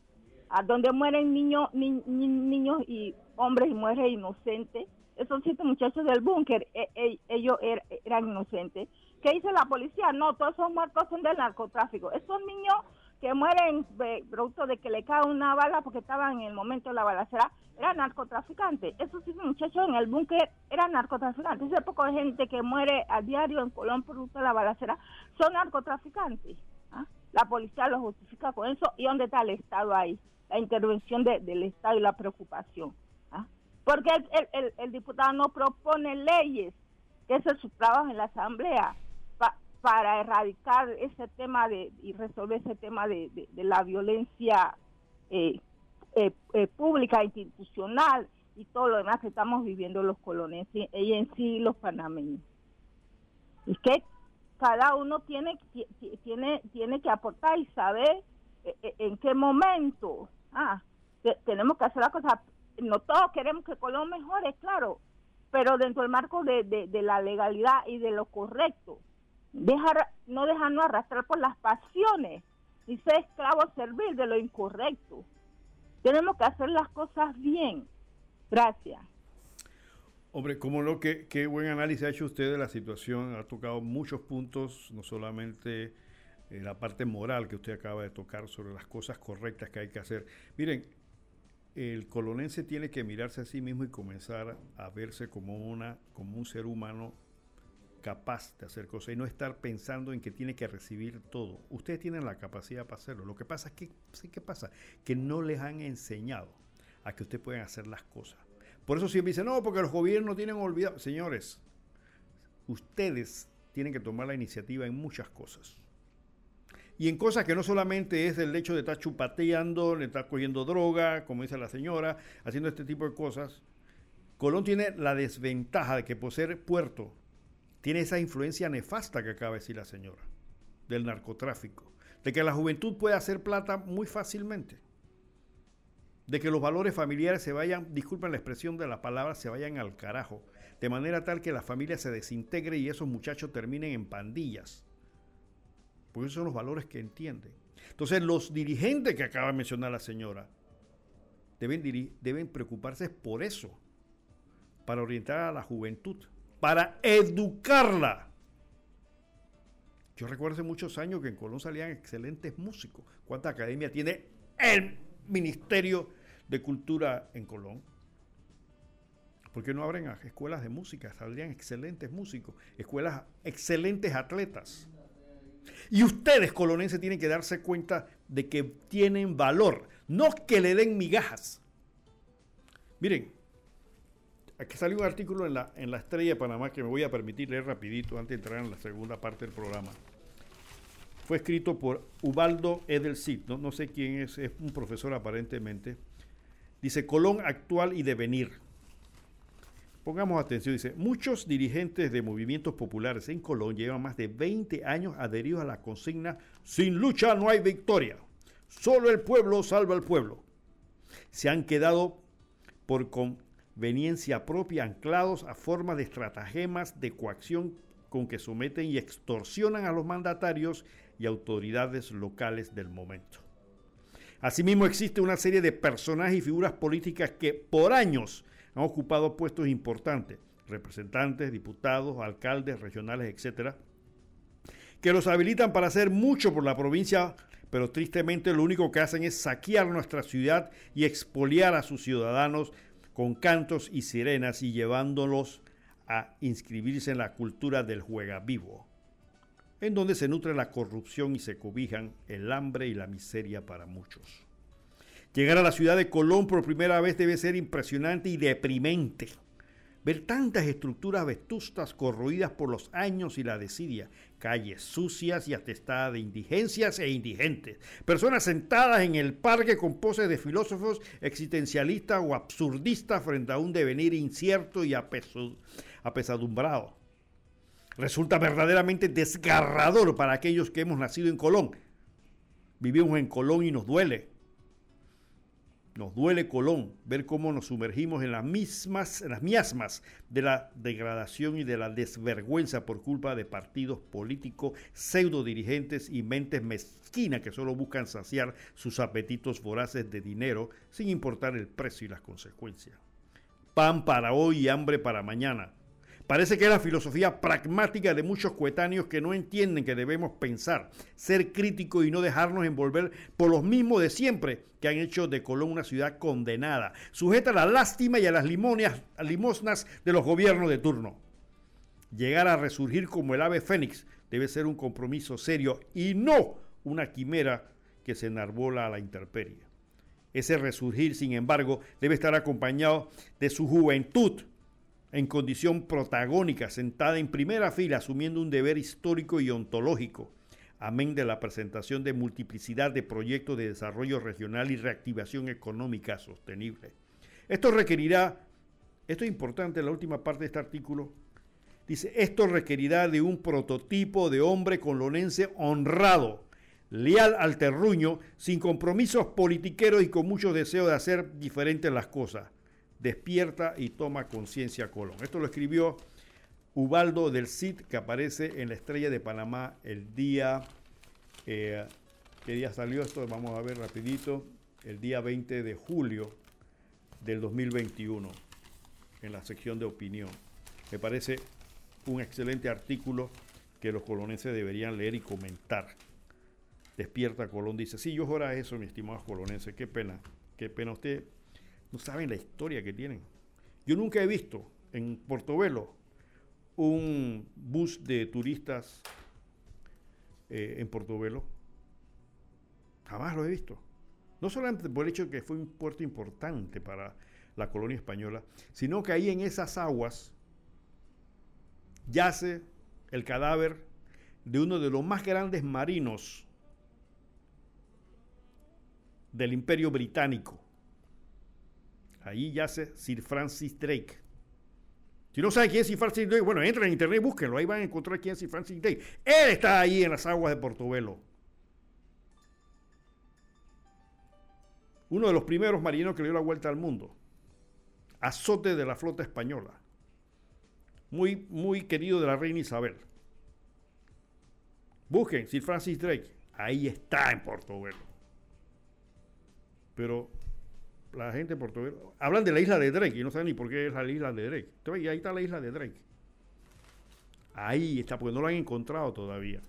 a donde mueren niños, niños y hombres y mujeres inocentes? Esos siete muchachos del búnker, e, e, ellos er, eran inocentes. ¿Qué dice la policía? No, todos esos muertos son del narcotráfico. Esos niños que mueren producto de que le cae una bala porque estaban en el momento de la balacera, eran narcotraficantes. Esos siete muchachos en el búnker eran narcotraficantes. Ese poco de gente que muere a diario en Colón producto de la balacera son narcotraficantes. ¿ah? La policía lo justifica con eso. ¿Y dónde está el Estado ahí? La intervención del Estado y la preocupación. Porque el, el, diputado no propone leyes, que ese es en la Asamblea, para erradicar ese tema de y resolver ese tema de, la violencia eh, eh, eh, pública, institucional y todo lo demás que estamos viviendo los colones y en sí los panameños. Es que cada uno tiene, tiene, tiene que aportar y saber en qué momento. Ah, tenemos que hacer las cosas no todos queremos que Colón mejore, claro, pero dentro del marco de, de, la legalidad y de lo correcto. Dejar, no dejarnos arrastrar por las pasiones y ser esclavos servir de lo incorrecto. Tenemos que hacer las cosas bien. Gracias. Hombre, como lo que qué buen análisis ha hecho usted de la situación. Ha tocado muchos puntos, no solamente eh, la parte moral que usted acaba de tocar sobre las cosas correctas que hay que hacer. Miren, el colonense tiene que mirarse a sí mismo y comenzar a verse como, una, como un ser humano capaz de hacer cosas y no estar pensando en que tiene que recibir todo. Ustedes tienen la capacidad para hacerlo. Lo que pasa es que, ¿qué pasa? Que no les han enseñado a que ustedes pueden hacer las cosas. Por eso siempre dicen, no, porque los gobiernos tienen olvidado. Señores, ustedes tienen que tomar la iniciativa en muchas cosas y en cosas que no solamente es el hecho de estar chupateando, de estar cogiendo droga, como dice la señora, haciendo este tipo de cosas. Colón tiene la desventaja de que por ser puerto tiene esa influencia nefasta que acaba de decir la señora, del narcotráfico, de que la juventud puede hacer plata muy fácilmente, de que los valores familiares se vayan, disculpen la expresión de la palabra, se vayan al carajo, de manera tal que la familia se desintegre y esos muchachos terminen en pandillas. Porque esos son los valores que entienden. Entonces, los dirigentes que acaba de mencionar la señora deben, deben preocuparse por eso, para orientar a la juventud, para educarla. Yo recuerdo hace muchos años que en Colón salían excelentes músicos. ¿Cuánta academia tiene el Ministerio de Cultura en Colón? ¿Por qué no abren escuelas de música? Saldrían excelentes músicos, escuelas excelentes atletas. Y ustedes, colonenses, tienen que darse cuenta de que tienen valor, no que le den migajas. Miren, aquí salió un artículo en la, en la Estrella de Panamá que me voy a permitir leer rapidito antes de entrar en la segunda parte del programa. Fue escrito por Ubaldo Edelcid, no, no sé quién es, es un profesor aparentemente. Dice Colón actual y devenir. Pongamos atención, dice, muchos dirigentes de movimientos populares en Colón llevan más de 20 años adheridos a la consigna, sin lucha no hay victoria, solo el pueblo salva al pueblo. Se han quedado por conveniencia propia anclados a formas de estratagemas de coacción con que someten y extorsionan a los mandatarios y autoridades locales del momento. Asimismo existe una serie de personajes y figuras políticas que por años han ocupado puestos importantes, representantes, diputados, alcaldes regionales, etcétera, que los habilitan para hacer mucho por la provincia, pero tristemente lo único que hacen es saquear nuestra ciudad y expoliar a sus ciudadanos con cantos y sirenas y llevándolos a inscribirse en la cultura del juega vivo, en donde se nutre la corrupción y se cobijan el hambre y la miseria para muchos. Llegar a la ciudad de Colón por primera vez debe ser impresionante y deprimente. Ver tantas estructuras vetustas corroídas por los años y la desidia, calles sucias y atestadas de indigencias e indigentes, personas sentadas en el parque con poses de filósofos existencialistas o absurdistas frente a un devenir incierto y apesadumbrado. Resulta verdaderamente desgarrador para aquellos que hemos nacido en Colón. Vivimos en Colón y nos duele nos duele Colón ver cómo nos sumergimos en las mismas, en las miasmas de la degradación y de la desvergüenza por culpa de partidos políticos, pseudo dirigentes y mentes mezquinas que solo buscan saciar sus apetitos voraces de dinero sin importar el precio y las consecuencias. Pan para hoy y hambre para mañana Parece que es la filosofía pragmática de muchos coetáneos que no entienden que debemos pensar, ser críticos y no dejarnos envolver por los mismos de siempre que han hecho de Colón una ciudad condenada, sujeta a la lástima y a las limosnas de los gobiernos de turno. Llegar a resurgir como el ave fénix debe ser un compromiso serio y no una quimera que se enarbola a la intemperie. Ese resurgir, sin embargo, debe estar acompañado de su juventud, en condición protagónica, sentada en primera fila, asumiendo un deber histórico y ontológico, amén de la presentación de multiplicidad de proyectos de desarrollo regional y reactivación económica sostenible. Esto requerirá, esto es importante, la última parte de este artículo, dice, esto requerirá de un prototipo de hombre colonense honrado, leal al terruño, sin compromisos politiqueros y con mucho deseo de hacer diferentes las cosas despierta y toma conciencia Colón. Esto lo escribió Ubaldo del Cid, que aparece en la Estrella de Panamá el día, eh, ¿qué día salió esto? Vamos a ver rapidito, el día 20 de julio del 2021, en la sección de opinión. Me parece un excelente artículo que los colonenses deberían leer y comentar. Despierta Colón dice, sí, yo jora eso, mi estimado colonense, qué pena, qué pena usted saben la historia que tienen. Yo nunca he visto en Portobelo un bus de turistas eh, en Portobelo. Jamás lo he visto. No solamente por el hecho de que fue un puerto importante para la colonia española, sino que ahí en esas aguas yace el cadáver de uno de los más grandes marinos del imperio británico, Ahí yace Sir Francis Drake. Si no saben quién es Sir Francis Drake, bueno, entren en internet y búsquenlo. Ahí van a encontrar quién es Sir Francis Drake. Él está ahí en las aguas de Portobelo. Uno de los primeros marineros que le dio la vuelta al mundo. Azote de la flota española. muy, muy querido de la reina Isabel. Busquen Sir Francis Drake. Ahí está en Portobelo. Pero la gente Portobelo hablan de la isla de Drake y no saben ni por qué es la isla de Drake. Entonces, ahí está la isla de Drake. Ahí está, porque no lo han encontrado todavía.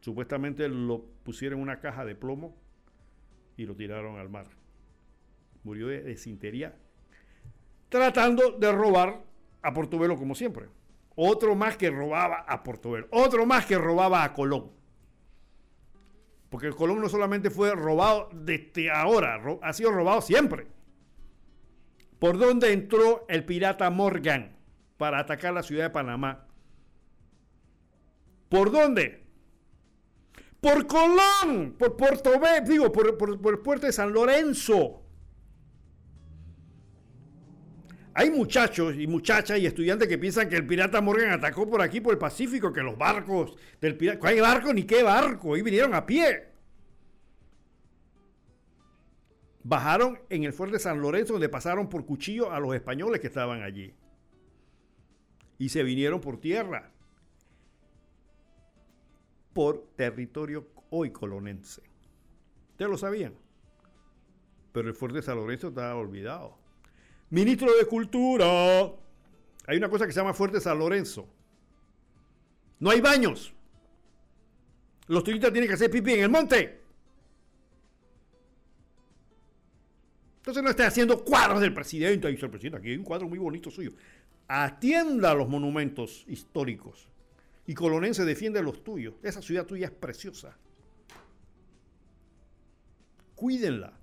Supuestamente lo pusieron en una caja de plomo y lo tiraron al mar. Murió de desintería tratando de robar a Portobelo como siempre. Otro más que robaba a Portobelo. Otro más que robaba a Colón. Porque el Colón no solamente fue robado desde ahora, ha sido robado siempre. ¿Por dónde entró el pirata Morgan para atacar la ciudad de Panamá? ¿Por dónde? Por Colón, por Portobelo, digo, por, por el puerto de San Lorenzo. Hay muchachos y muchachas y estudiantes que piensan que el pirata Morgan atacó por aquí, por el Pacífico, que los barcos del pirata... ¿Cuál barco ni qué barco? Y vinieron a pie. Bajaron en el fuerte San Lorenzo, donde pasaron por cuchillo a los españoles que estaban allí. Y se vinieron por tierra. Por territorio hoy colonense. Ustedes lo sabían. Pero el fuerte San Lorenzo estaba olvidado. Ministro de Cultura. Hay una cosa que se llama Fuerte San Lorenzo. No hay baños. Los turistas tienen que hacer pipí en el monte. Entonces no esté haciendo cuadros del presidente. Ahí dice el presidente, aquí hay un cuadro muy bonito suyo. Atienda los monumentos históricos. Y Colonense defiende los tuyos. Esa ciudad tuya es preciosa. Cuídenla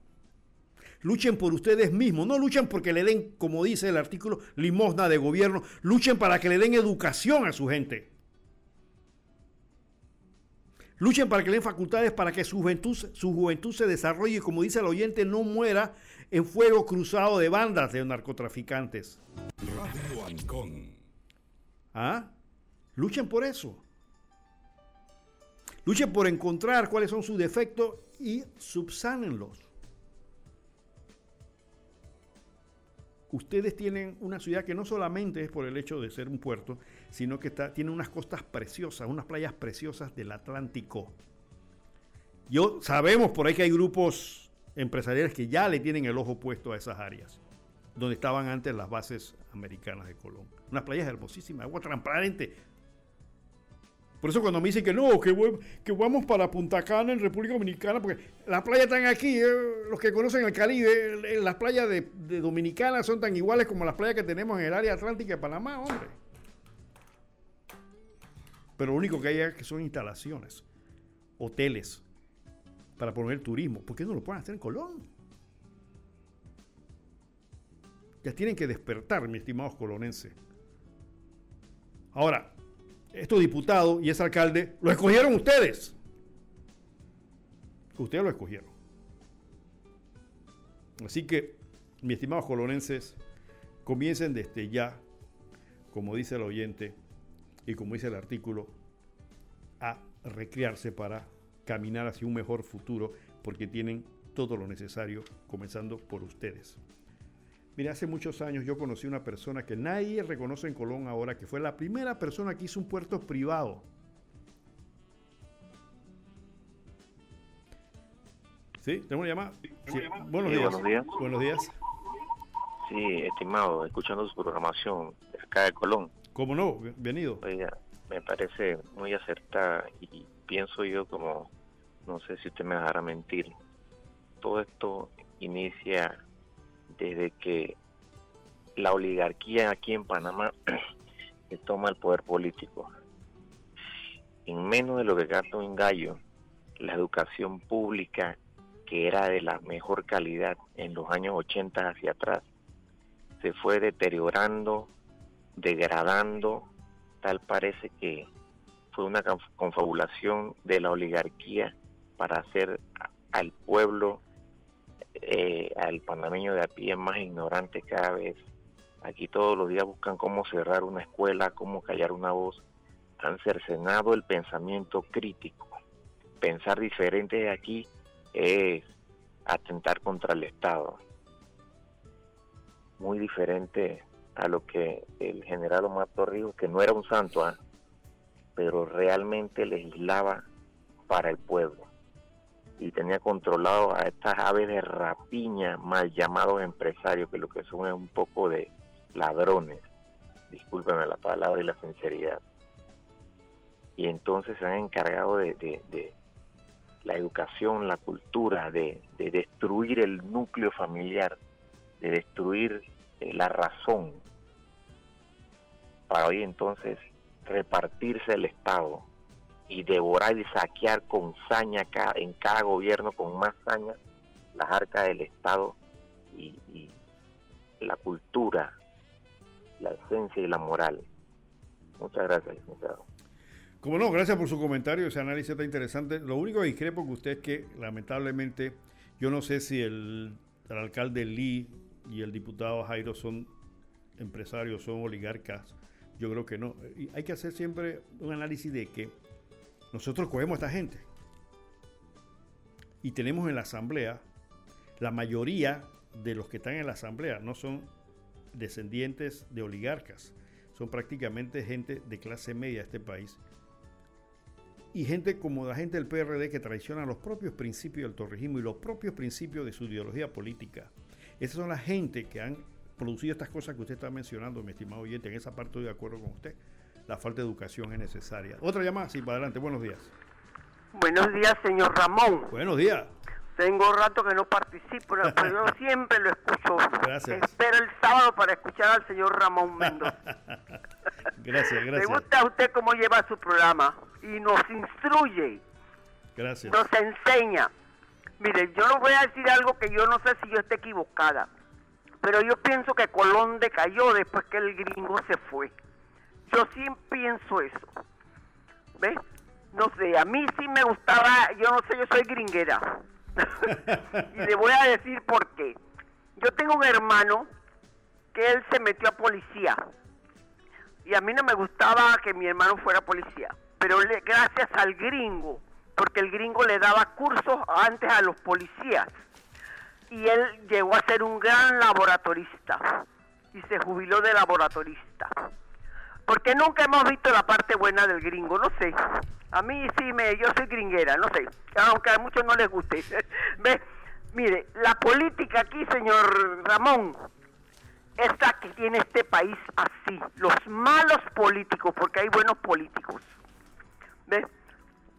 luchen por ustedes mismos, no luchen porque le den, como dice el artículo, limosna de gobierno, luchen para que le den educación a su gente. Luchen para que le den facultades para que su juventud, su juventud se desarrolle, como dice el oyente, no muera en fuego cruzado de bandas de narcotraficantes. ¿Ah? Luchen por eso. Luchen por encontrar cuáles son sus defectos y subsánenlos. Ustedes tienen una ciudad que no solamente es por el hecho de ser un puerto, sino que tiene unas costas preciosas, unas playas preciosas del Atlántico. Yo sabemos por ahí que hay grupos empresariales que ya le tienen el ojo puesto a esas áreas, donde estaban antes las bases americanas de Colón. Unas playas hermosísimas, agua transparente, por eso cuando me dicen que no, que, vamos para Punta Cana en República Dominicana, porque las playas están aquí, eh, los que conocen el Caribe, las playas de, Dominicana son tan iguales como las playas que tenemos en el área atlántica de Panamá, hombre. Pero lo único que hay es que son instalaciones, hoteles, para poner turismo. ¿Por qué no lo pueden hacer en Colón? Ya tienen que despertar, mis estimados colonenses. Ahora, estos diputados y ese alcalde lo escogieron ustedes. Ustedes lo escogieron. Así que, mis estimados colonenses, comiencen desde ya, como dice el oyente y como dice el artículo, a recrearse para caminar hacia un mejor futuro, porque tienen todo lo necesario, comenzando por ustedes. Mire, hace muchos años yo conocí una persona que nadie reconoce en Colón ahora, que fue la primera persona que hizo un puerto privado. ¿Sí? ¿Tengo una llamada? Buenos, días. buenos días. Buenos días. Sí, estimado, escuchando su programación de acá de Colón. ¿Cómo no? Bienvenido. Oiga, me parece muy acertada y pienso yo como, no sé si usted me dejará mentir, todo esto inicia desde que la oligarquía aquí en Panamá se toma el poder político. En menos de lo que gasta un gallo, la educación pública, que era de la mejor calidad en los años 80 hacia atrás, se fue deteriorando, degradando, tal parece que fue una confabulación de la oligarquía para hacer al pueblo eh, al panameño de a pie más ignorante cada vez. Aquí todos los días buscan cómo cerrar una escuela, cómo callar una voz. Han cercenado el pensamiento crítico. Pensar diferente de aquí es atentar contra el Estado. Muy diferente a lo que el general Omar Torrijos, que no era un santo, ¿ah? pero realmente legislaba para el pueblo y tenía controlado a estas aves de rapiña mal llamados empresarios, que lo que son es un poco de ladrones, discúlpenme la palabra y la sinceridad. Y entonces se han encargado de, la educación, la cultura, de, destruir el núcleo familiar, de destruir eh, la razón, para hoy entonces repartirse el Estado y devorar y saquear con saña en cada gobierno, con más saña, las arcas del Estado y, la cultura, la esencia y la moral. Muchas gracias, licenciado. Como no, gracias por su comentario, ese análisis está interesante. Lo único que discrepo con usted es que lamentablemente yo no sé si el, alcalde Lee y el diputado Jairo son empresarios, son oligarcas yo creo que no. Hay que hacer siempre un análisis de que nosotros cogemos a esta gente y tenemos en la asamblea, la mayoría de los que están en la asamblea no son descendientes de oligarcas, son prácticamente gente de clase media de este país. Y gente como la gente del PRD que traiciona los propios principios del torrijismo y los propios principios de su ideología política. Esas son la gente que han producido estas cosas que usted está mencionando, mi estimado oyente. En esa parte estoy de acuerdo con usted. La falta de educación es necesaria. Otra llamada, sí, para adelante. Buenos días. Buenos días, señor Ramón. Buenos días. Tengo rato que no participo, pero yo siempre lo escucho. Gracias. Espero el sábado para escuchar al señor Ramón Mendoza. gracias, gracias. Me gusta a usted cómo lleva su programa y nos instruye. Gracias. Nos enseña. Mire, yo le voy a decir algo que yo no sé si yo esté equivocada. Pero yo pienso que Colón decayó después que el gringo se fue. Yo sí pienso eso. ¿Ves? No sé, a mí sí me gustaba, yo no sé, yo soy gringuera. y le voy a decir por qué. Yo tengo un hermano que él se metió a policía. Y a mí no me gustaba que mi hermano fuera policía. Pero le, gracias al gringo, porque el gringo le daba cursos antes a los policías y él llegó a ser un gran laboratorista y se jubiló de laboratorista. Porque nunca hemos visto la parte buena del gringo, no sé. A mí sí me, yo soy gringuera, no sé, aunque a muchos no les guste. ¿Ve? Mire, la política aquí, señor Ramón, es la que tiene este país así. Los malos políticos, porque hay buenos políticos. ¿Ve?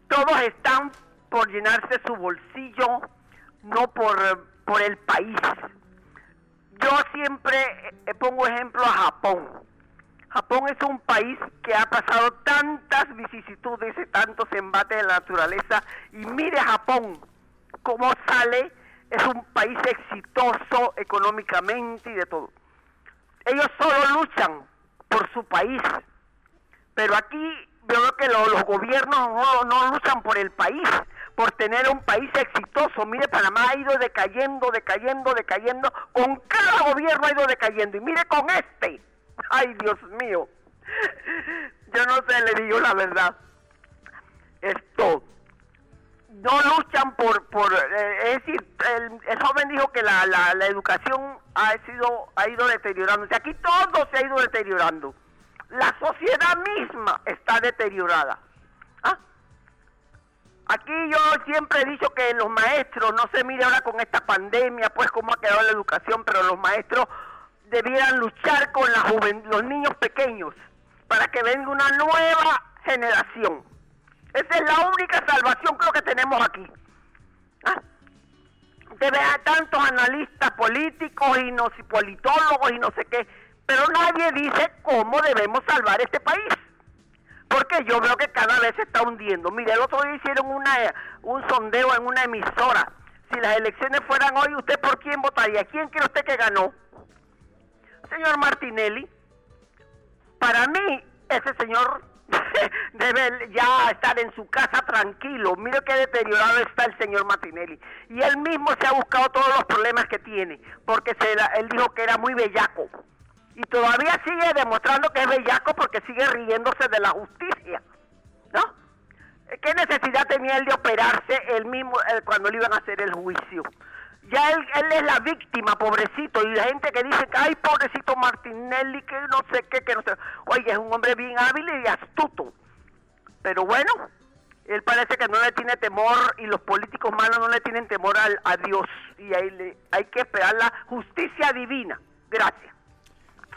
Todos están por llenarse su bolsillo, no por por el país. Yo siempre eh, pongo ejemplo a Japón. Japón es un país que ha pasado tantas vicisitudes y tantos embates de la naturaleza. Y mire Japón, cómo sale, es un país exitoso económicamente y de todo. Ellos solo luchan por su país. Pero aquí veo que los gobiernos no, no luchan por el país, por tener un país exitoso. Mire, Panamá ha ido decayendo, decayendo, decayendo. Con cada gobierno ha ido decayendo. Y mire con este. Ay, Dios mío. Yo no sé, le digo la verdad. Esto. No luchan por, por eh, es decir, el, joven dijo que la, la, la educación ha sido, ha ido deteriorándose. Aquí todo se ha ido deteriorando. La sociedad misma está deteriorada. Aquí yo siempre he dicho que los maestros, no se mire ahora con esta pandemia, pues cómo ha quedado la educación, pero los maestros debieran luchar con la los niños pequeños para que venga una nueva generación. Esa es la única salvación creo que tenemos aquí. ¿Ah? Debe tantos analistas políticos y, no, y politólogos y no sé qué, pero nadie dice cómo debemos salvar este país porque yo veo que cada vez se está hundiendo. Mire, el otro día hicieron una, un sondeo en una emisora. Si las elecciones fueran hoy, ¿usted por quién votaría? ¿Quién cree usted que ganó? Señor Martinelli. Para mí, ese señor debe ya estar en su casa tranquilo. Mire qué deteriorado está el señor Martinelli. Y él mismo se ha buscado todos los problemas que tiene, porque él dijo que era muy bellaco y todavía sigue demostrando que es bellaco porque sigue riéndose de la justicia, ¿no? ¿Qué necesidad tenía él de operarse él mismo cuando le iban a hacer el juicio? Ya él, es la víctima, pobrecito, y la gente que dice que, ay, pobrecito Martinelli, que no sé qué, que no sé. Oye, es un hombre bien hábil y astuto. Pero bueno, él parece que no le tiene temor y los políticos malos no le tienen temor al, a Dios. Y ahí le, hay que esperar la justicia divina. Gracias.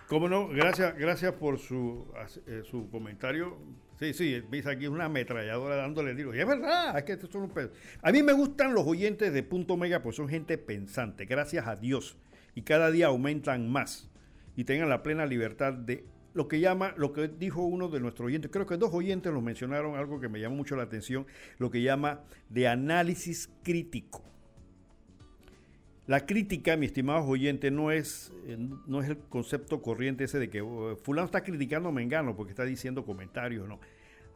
Cómo no, gracias, gracias por su, eh, su comentario. Sí, sí, dice aquí una ametralladora dándole digo. Y es verdad, es que estos son un pedo. A mí me gustan los oyentes de Punto Mega, pues son gente pensante, gracias a Dios. Y cada día aumentan más. Y tengan la plena libertad de lo que llama, lo que dijo uno de nuestros oyentes, creo que dos oyentes nos mencionaron algo que me llamó mucho la atención, lo que llama de análisis crítico. La crítica, mi estimado oyente, no es, eh, no es el concepto corriente ese de que oh, fulano está criticando a Mengano porque está diciendo comentarios, no.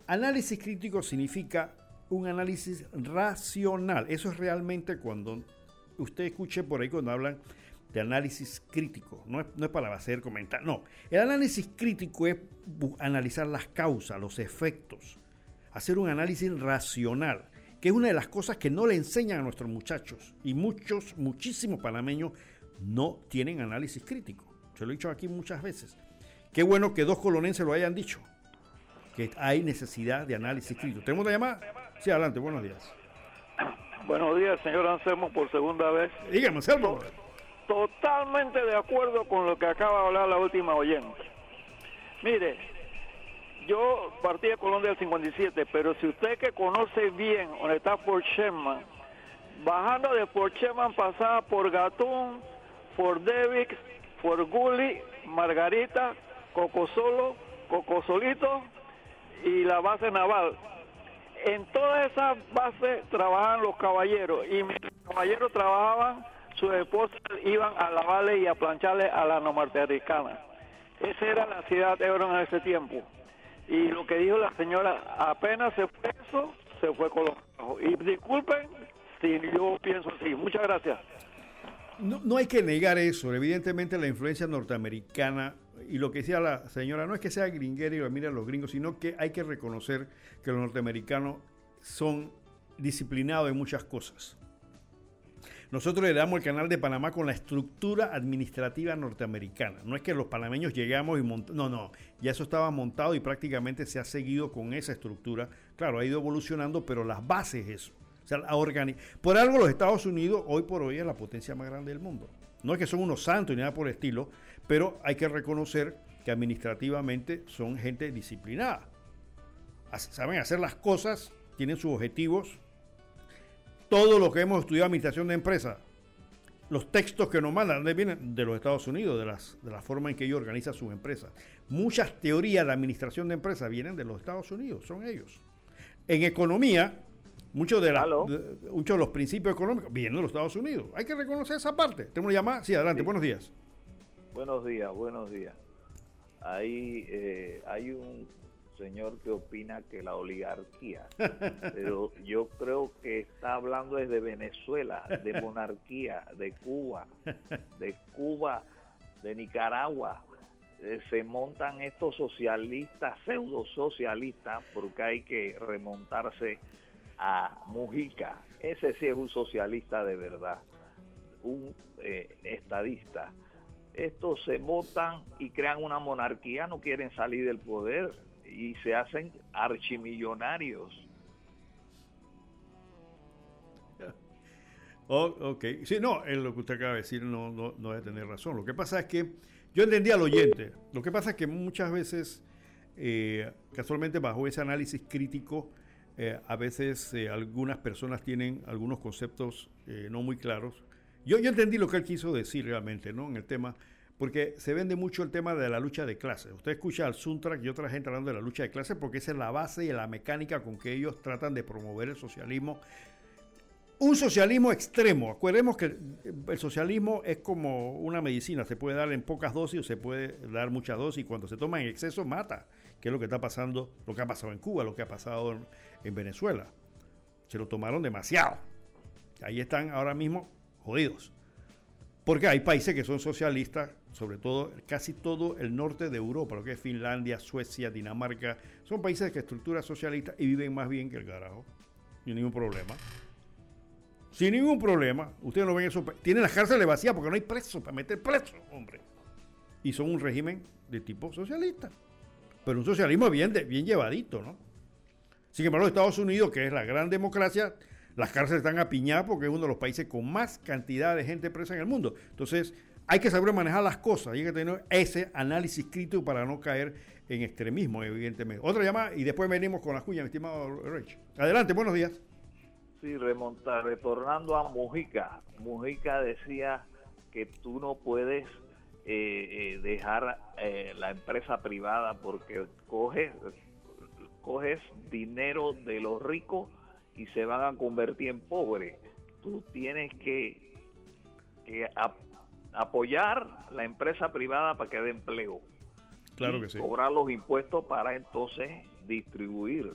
Análisis crítico significa un análisis racional. Eso es realmente cuando usted escuche por ahí cuando hablan de análisis crítico. No es, no es para hacer comentarios. No. El análisis crítico es analizar las causas, los efectos. Hacer un análisis racional que es una de las cosas que no le enseñan a nuestros muchachos. Y muchos, muchísimos panameños no tienen análisis crítico. Se lo he dicho aquí muchas veces. Qué bueno que dos colonenses lo hayan dicho, que hay necesidad de análisis crítico. ¿Tenemos una llamada? Sí, adelante, buenos días. Buenos días, señor Anselmo, por segunda vez. Dígame, Anselmo. Totalmente de acuerdo con lo que acaba de hablar la última oyente. Mire, yo partí de Colombia del 57, pero si usted que conoce bien donde está Fort Sherman, bajando de Fort Sherman pasaba por Gatún, Fort Devix, Fort Gully, Margarita, Cocosolo, Cocosolito y la base naval. En todas esas bases trabajaban los caballeros y mis caballeros trabajaban, sus esposas iban a lavarle y a plancharle a la norteamericana. Esa era la ciudad de Ebro en ese tiempo. Y lo que dijo la señora, apenas se fue eso, se fue con los Y disculpen si yo pienso así. Muchas gracias. No, no hay que negar eso. Evidentemente la influencia norteamericana y lo que decía la señora, no es que sea gringuero y lo miren los gringos, sino que hay que reconocer que los norteamericanos son disciplinados en muchas cosas. Nosotros le damos el canal de Panamá con la estructura administrativa norteamericana. No es que los panameños llegamos y montamos. No, no. Ya eso estaba montado y prácticamente se ha seguido con esa estructura. Claro, ha ido evolucionando, pero las bases eso. O sea, Por algo los Estados Unidos hoy por hoy es la potencia más grande del mundo. No es que son unos santos ni nada por el estilo, pero hay que reconocer que administrativamente son gente disciplinada. Saben hacer las cosas, tienen sus objetivos, todo lo que hemos estudiado administración de empresas, los textos que nos mandan vienen de los Estados Unidos, de, las, de la forma en que ellos organizan sus empresas. Muchas teorías de administración de empresas vienen de los Estados Unidos, son ellos. En economía, muchos de, muchos de los principios económicos vienen de los Estados Unidos. Hay que reconocer esa parte. Tengo una llamada. Sí, adelante. Buenos días. Buenos días, buenos días. Ahí eh, hay un señor que opina que la oligarquía, pero yo creo que está hablando desde Venezuela, de monarquía, de Cuba, de Cuba, de Nicaragua. Eh, se montan estos socialistas, pseudo socialistas, porque hay que remontarse a Mujica. Ese sí es un socialista de verdad, un eh, estadista. Estos se montan y crean una monarquía, no quieren salir del poder y se hacen archimillonarios. Oh, ok, sí, no, en lo que usted acaba de decir no, no, no debe tener razón. Lo que pasa es que yo entendí al oyente. Lo que pasa es que muchas veces, eh, casualmente bajo ese análisis crítico, eh, a veces eh, algunas personas tienen algunos conceptos no muy claros. Yo, yo entendí lo que él quiso decir realmente, ¿no? En el tema porque se vende mucho el tema de la lucha de clases. Usted escucha al Suntrack y otra gente hablando de la lucha de clases porque esa es la base y la mecánica con que ellos tratan de promover el socialismo. Un socialismo extremo. Acuérdemos que el socialismo es como una medicina, se puede dar en pocas dosis o se puede dar muchas dosis y cuando se toma en exceso mata, que es lo que está pasando, lo que ha pasado en Cuba, lo que ha pasado en, en Venezuela. Se lo tomaron demasiado. Ahí están ahora mismo jodidos. Porque hay países que son socialistas sobre todo casi todo el norte de Europa, lo que es Finlandia, Suecia, Dinamarca, son países que estructura socialista y viven más bien que el carajo, ni ningún problema. sin ningún problema. Ustedes no ven eso. Tienen las cárceles vacías porque no hay presos para meter presos, hombre. Y son un régimen de tipo socialista. Pero un socialismo bien, bien llevadito, ¿no? Sin embargo, Estados Unidos, que es la gran democracia, las cárceles están apiñadas porque es uno de los países con más cantidad de gente presa en el mundo. Entonces, hay que saber manejar las cosas, hay que tener ese análisis crítico para no caer en extremismo, evidentemente. Otra llamada y después venimos con las cuñas, mi estimado Rich. Adelante, buenos días. Sí, remontar, retornando a Mujica. Mujica decía que tú no puedes eh, eh, dejar eh, la empresa privada porque coges, coges dinero de los ricos y se van a convertir en pobres. Tú tienes que, apoyar la empresa privada para que dé empleo. Claro que sí. Cobrar los impuestos para entonces distribuir.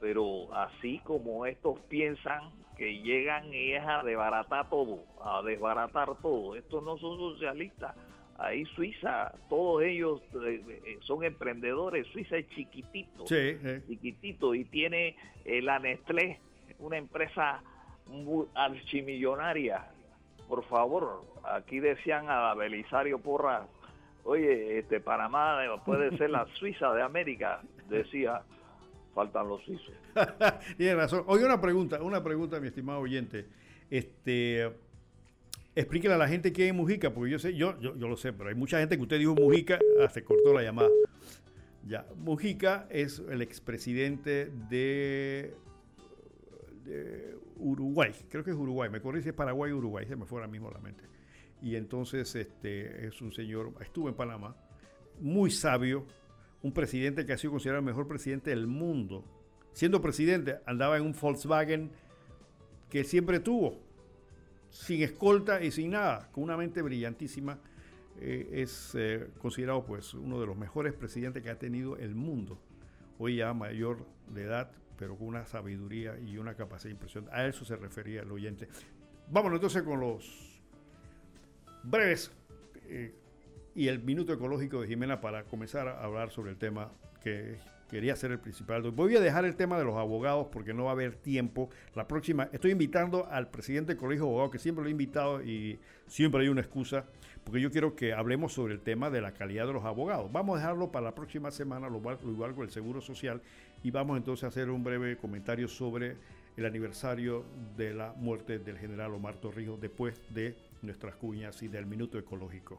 Pero así como estos piensan que llegan y es a desbaratar todo, a desbaratar todo. Estos no son socialistas. Ahí Suiza, todos ellos eh, eh, son emprendedores. Suiza es chiquitito, chiquitito y tiene la Nestlé, una empresa archimillonaria. Por favor, aquí decían a Belisario Porras, oye, este Panamá puede ser la Suiza de América, decía, faltan los suizos. Tiene razón. Oye, una pregunta, una pregunta, mi estimado oyente. Este, explíquele a la gente quién es Mujica, porque yo sé, yo, yo, yo lo sé, pero hay mucha gente que usted dijo Mujica, ah, se cortó la llamada. Ya, Mujica es el expresidente de, de Uruguay, creo que es Uruguay, me corrí si es Paraguay o Uruguay, se me fue ahora mismo la mente. Y entonces este, es un señor, estuvo en Panamá, muy sabio, un presidente que ha sido considerado el mejor presidente del mundo. Siendo presidente, andaba en un Volkswagen que siempre tuvo, sin escolta y sin nada, con una mente brillantísima. Eh, es eh, considerado pues uno de los mejores presidentes que ha tenido el mundo. Hoy ya mayor de edad, pero con una sabiduría y una capacidad impresión. A eso se refería el oyente. Vámonos entonces con los breves eh, y el minuto ecológico de Jimena para comenzar a hablar sobre el tema que quería ser el principal. Voy a dejar el tema de los abogados porque no va a haber tiempo. La próxima, estoy invitando al presidente del Colegio de Abogados, que siempre lo he invitado y siempre hay una excusa, porque yo quiero que hablemos sobre el tema de la calidad de los abogados. Vamos a dejarlo para la próxima semana, lo igual con el Seguro Social, y vamos entonces a hacer un breve comentario sobre el aniversario de la muerte del general Omar Torrijos después de nuestras cuñas y del minuto ecológico.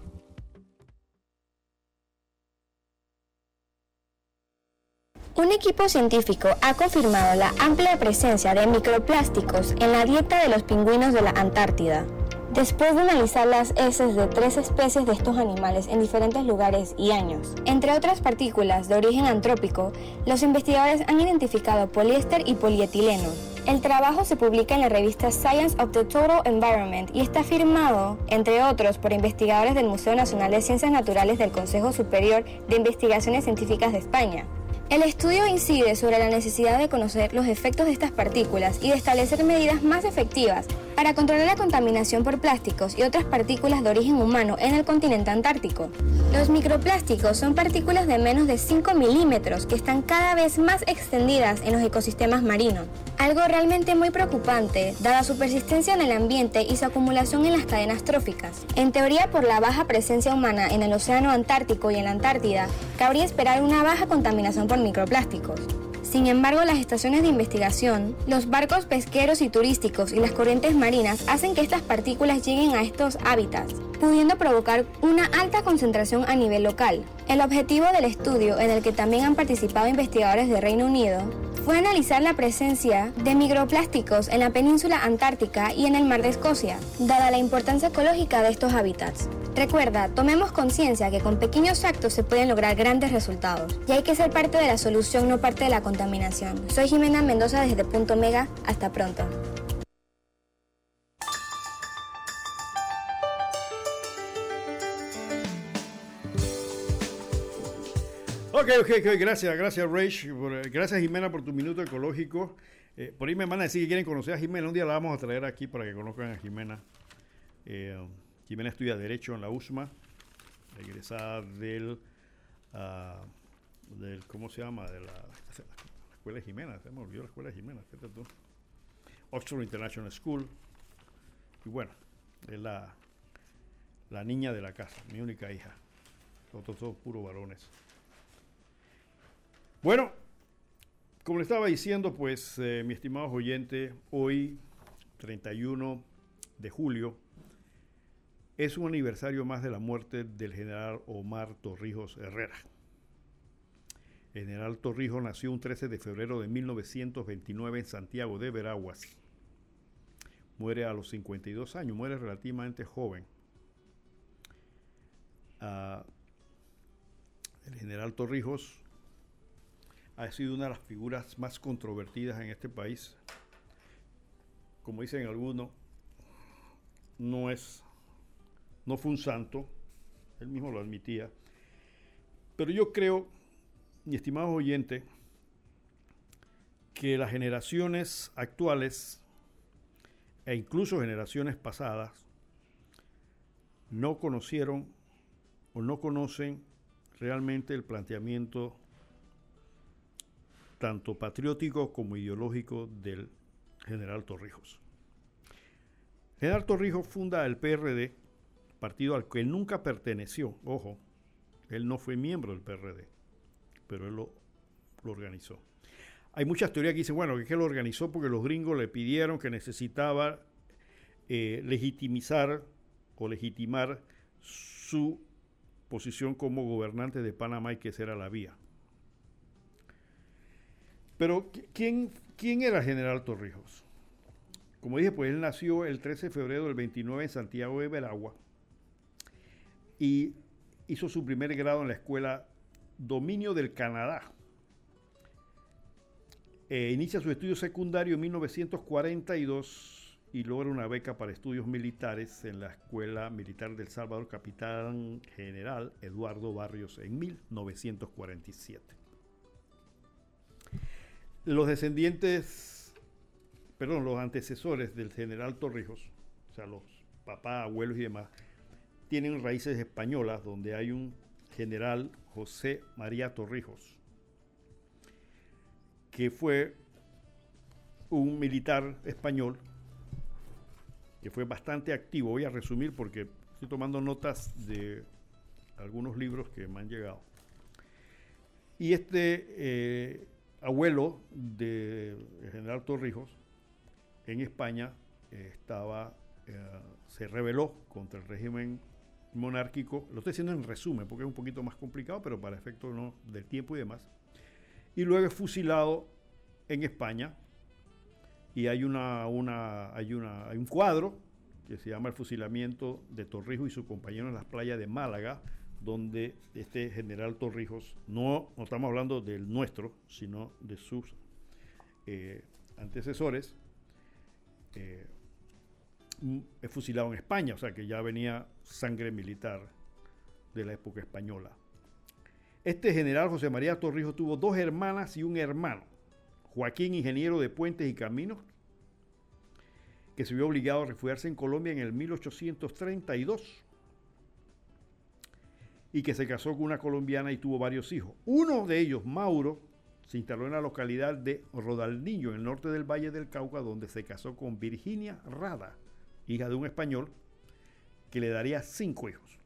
Un equipo científico ha confirmado la amplia presencia de microplásticos en la dieta de los pingüinos de la Antártida. Después de analizar las heces de tres especies de estos animales en diferentes lugares y años, entre otras partículas de origen antrópico, los investigadores han identificado poliéster y polietileno. El trabajo se publica en la revista Science of the Total Environment y está firmado, entre otros, por investigadores del Museo Nacional de Ciencias Naturales del Consejo Superior de Investigaciones Científicas de España, el estudio incide sobre la necesidad de conocer los efectos de estas partículas y de establecer medidas más efectivas para controlar la contaminación por plásticos y otras partículas de origen humano en el continente antártico. Los microplásticos son partículas de menos de 5 milímetros que están cada vez más extendidas en los ecosistemas marinos. Algo realmente muy preocupante, dada su persistencia en el ambiente y su acumulación en las cadenas tróficas. En teoría, por la baja presencia humana en el Océano Antártico y en la Antártida, cabría esperar una baja contaminación por microplásticos. Sin embargo, las estaciones de investigación, los barcos pesqueros y turísticos y las corrientes marinas hacen que estas partículas lleguen a estos hábitats, pudiendo provocar una alta concentración a nivel local. El objetivo del estudio, en el que también han participado investigadores de Reino Unido, fue analizar la presencia de microplásticos en la península antártica y en el mar de Escocia, dada la importancia ecológica de estos hábitats. Recuerda, tomemos conciencia que con pequeños actos se pueden lograr grandes resultados y hay que ser parte de la solución, no parte de la contaminación. Soy Jimena Mendoza desde Punto Mega. Hasta pronto. Ok, ok, ok, gracias, gracias Rach, gracias Jimena por tu minuto ecológico. Eh, por ahí me van a decir que quieren conocer a Jimena, un día la vamos a traer aquí para que conozcan a Jimena. Eh, Jimena estudia Derecho en la USMA, egresada del, uh, del ¿cómo se llama? De la, Escuela Jimena, se me olvidó la Escuela de Jimena, fíjate tú. Oxford International School. Y bueno, es la, la niña de la casa, mi única hija. Todos, todos puros varones. Bueno, como le estaba diciendo, pues, eh, mi estimado oyente, hoy, 31 de julio, es un aniversario más de la muerte del general Omar Torrijos Herrera. General Torrijos nació un 13 de febrero de 1929 en Santiago de Veraguas. Muere a los 52 años, muere relativamente joven. Uh, el general Torrijos ha sido una de las figuras más controvertidas en este país. Como dicen algunos, no es no fue un santo, él mismo lo admitía. Pero yo creo, mi estimado oyente, que las generaciones actuales e incluso generaciones pasadas no conocieron o no conocen realmente el planteamiento tanto patriótico como ideológico del general Torrijos. General Torrijos funda el PRD, partido al que él nunca perteneció, ojo, él no fue miembro del PRD, pero él lo, organizó. Hay muchas teorías que dicen, bueno, que, que lo organizó porque los gringos le pidieron que necesitaba eh, legitimizar o legitimar su posición como gobernante de Panamá y que esa era la vía. Pero, ¿quién, quién era General Torrijos? Como dije, pues él nació el 13 de febrero del 29 en Santiago de Veragua y hizo su primer grado en la escuela Dominio del Canadá. Eh, inicia su estudio secundario en 1942 y logra una beca para estudios militares en la Escuela Militar del Salvador, capitán general Eduardo Barrios, en 1947 los descendientes, perdón, los antecesores del general Torrijos, o sea, los papás, abuelos y demás, tienen raíces españolas donde hay un general José María Torrijos, que fue un militar español que fue bastante activo. Voy a resumir porque estoy tomando notas de algunos libros que me han llegado. Y este eh, abuelo del general Torrijos en España eh, estaba, eh, se rebeló contra el régimen monárquico, lo estoy diciendo en resumen porque es un poquito más complicado, pero para efectos ¿no? del tiempo y demás, y luego es fusilado en España y hay, una, una, hay, una, hay un cuadro que se llama El fusilamiento de Torrijos y su compañero en las playas de Málaga, donde este general Torrijos, no, estamos hablando del nuestro, sino de sus eh, antecesores, eh, es fusilado en España, o sea que ya venía sangre militar de la época española. Este general José María Torrijos tuvo dos hermanas y un hermano, Joaquín, ingeniero de puentes y caminos, que se vio obligado a refugiarse en Colombia en el 1832 y que se casó con una colombiana y tuvo varios hijos. Uno de ellos, Mauro, se instaló en la localidad de Rodalniño, en el norte del Valle del Cauca, donde se casó con Virginia Rada, hija de un español, que le daría cinco hijos.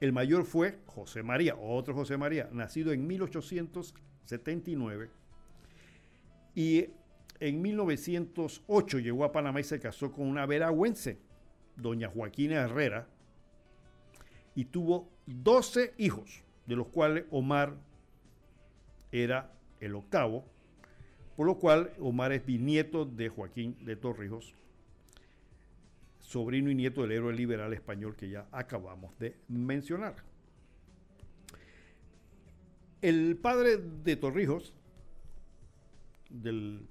El mayor fue José María, otro José María, nacido en 1879, Y en 1908 llegó a Panamá y se casó con una veragüense, doña Joaquina Herrera, y tuvo 12 hijos, de los cuales Omar era el octavo, por lo cual Omar es bisnieto de Joaquín de Torrijos, sobrino y nieto del héroe liberal español que ya acabamos de mencionar. El padre de Torrijos, del,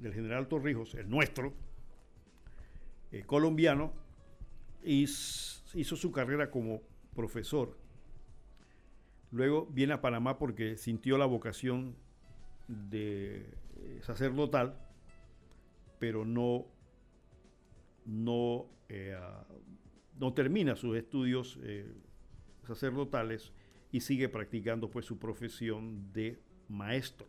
general Torrijos, el nuestro, eh, colombiano, hizo su carrera como profesor. Luego viene a Panamá porque sintió la vocación de eh, sacerdotal, pero no, no, eh, no termina sus estudios eh, sacerdotales y sigue practicando pues su profesión de maestro.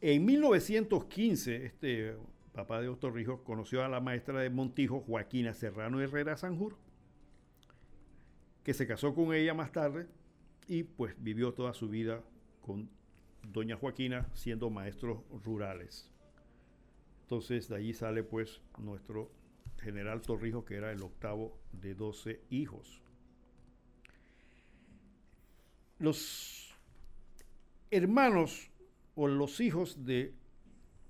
En 1915, este papá de Torrijos, conoció a la maestra de Montijo, Joaquina Serrano Herrera Sanjur, que se casó con ella más tarde y pues vivió toda su vida con doña Joaquina siendo maestros rurales. Entonces de allí sale pues nuestro general Torrijos, que era el octavo de 12 hijos. Los hermanos o los hijos de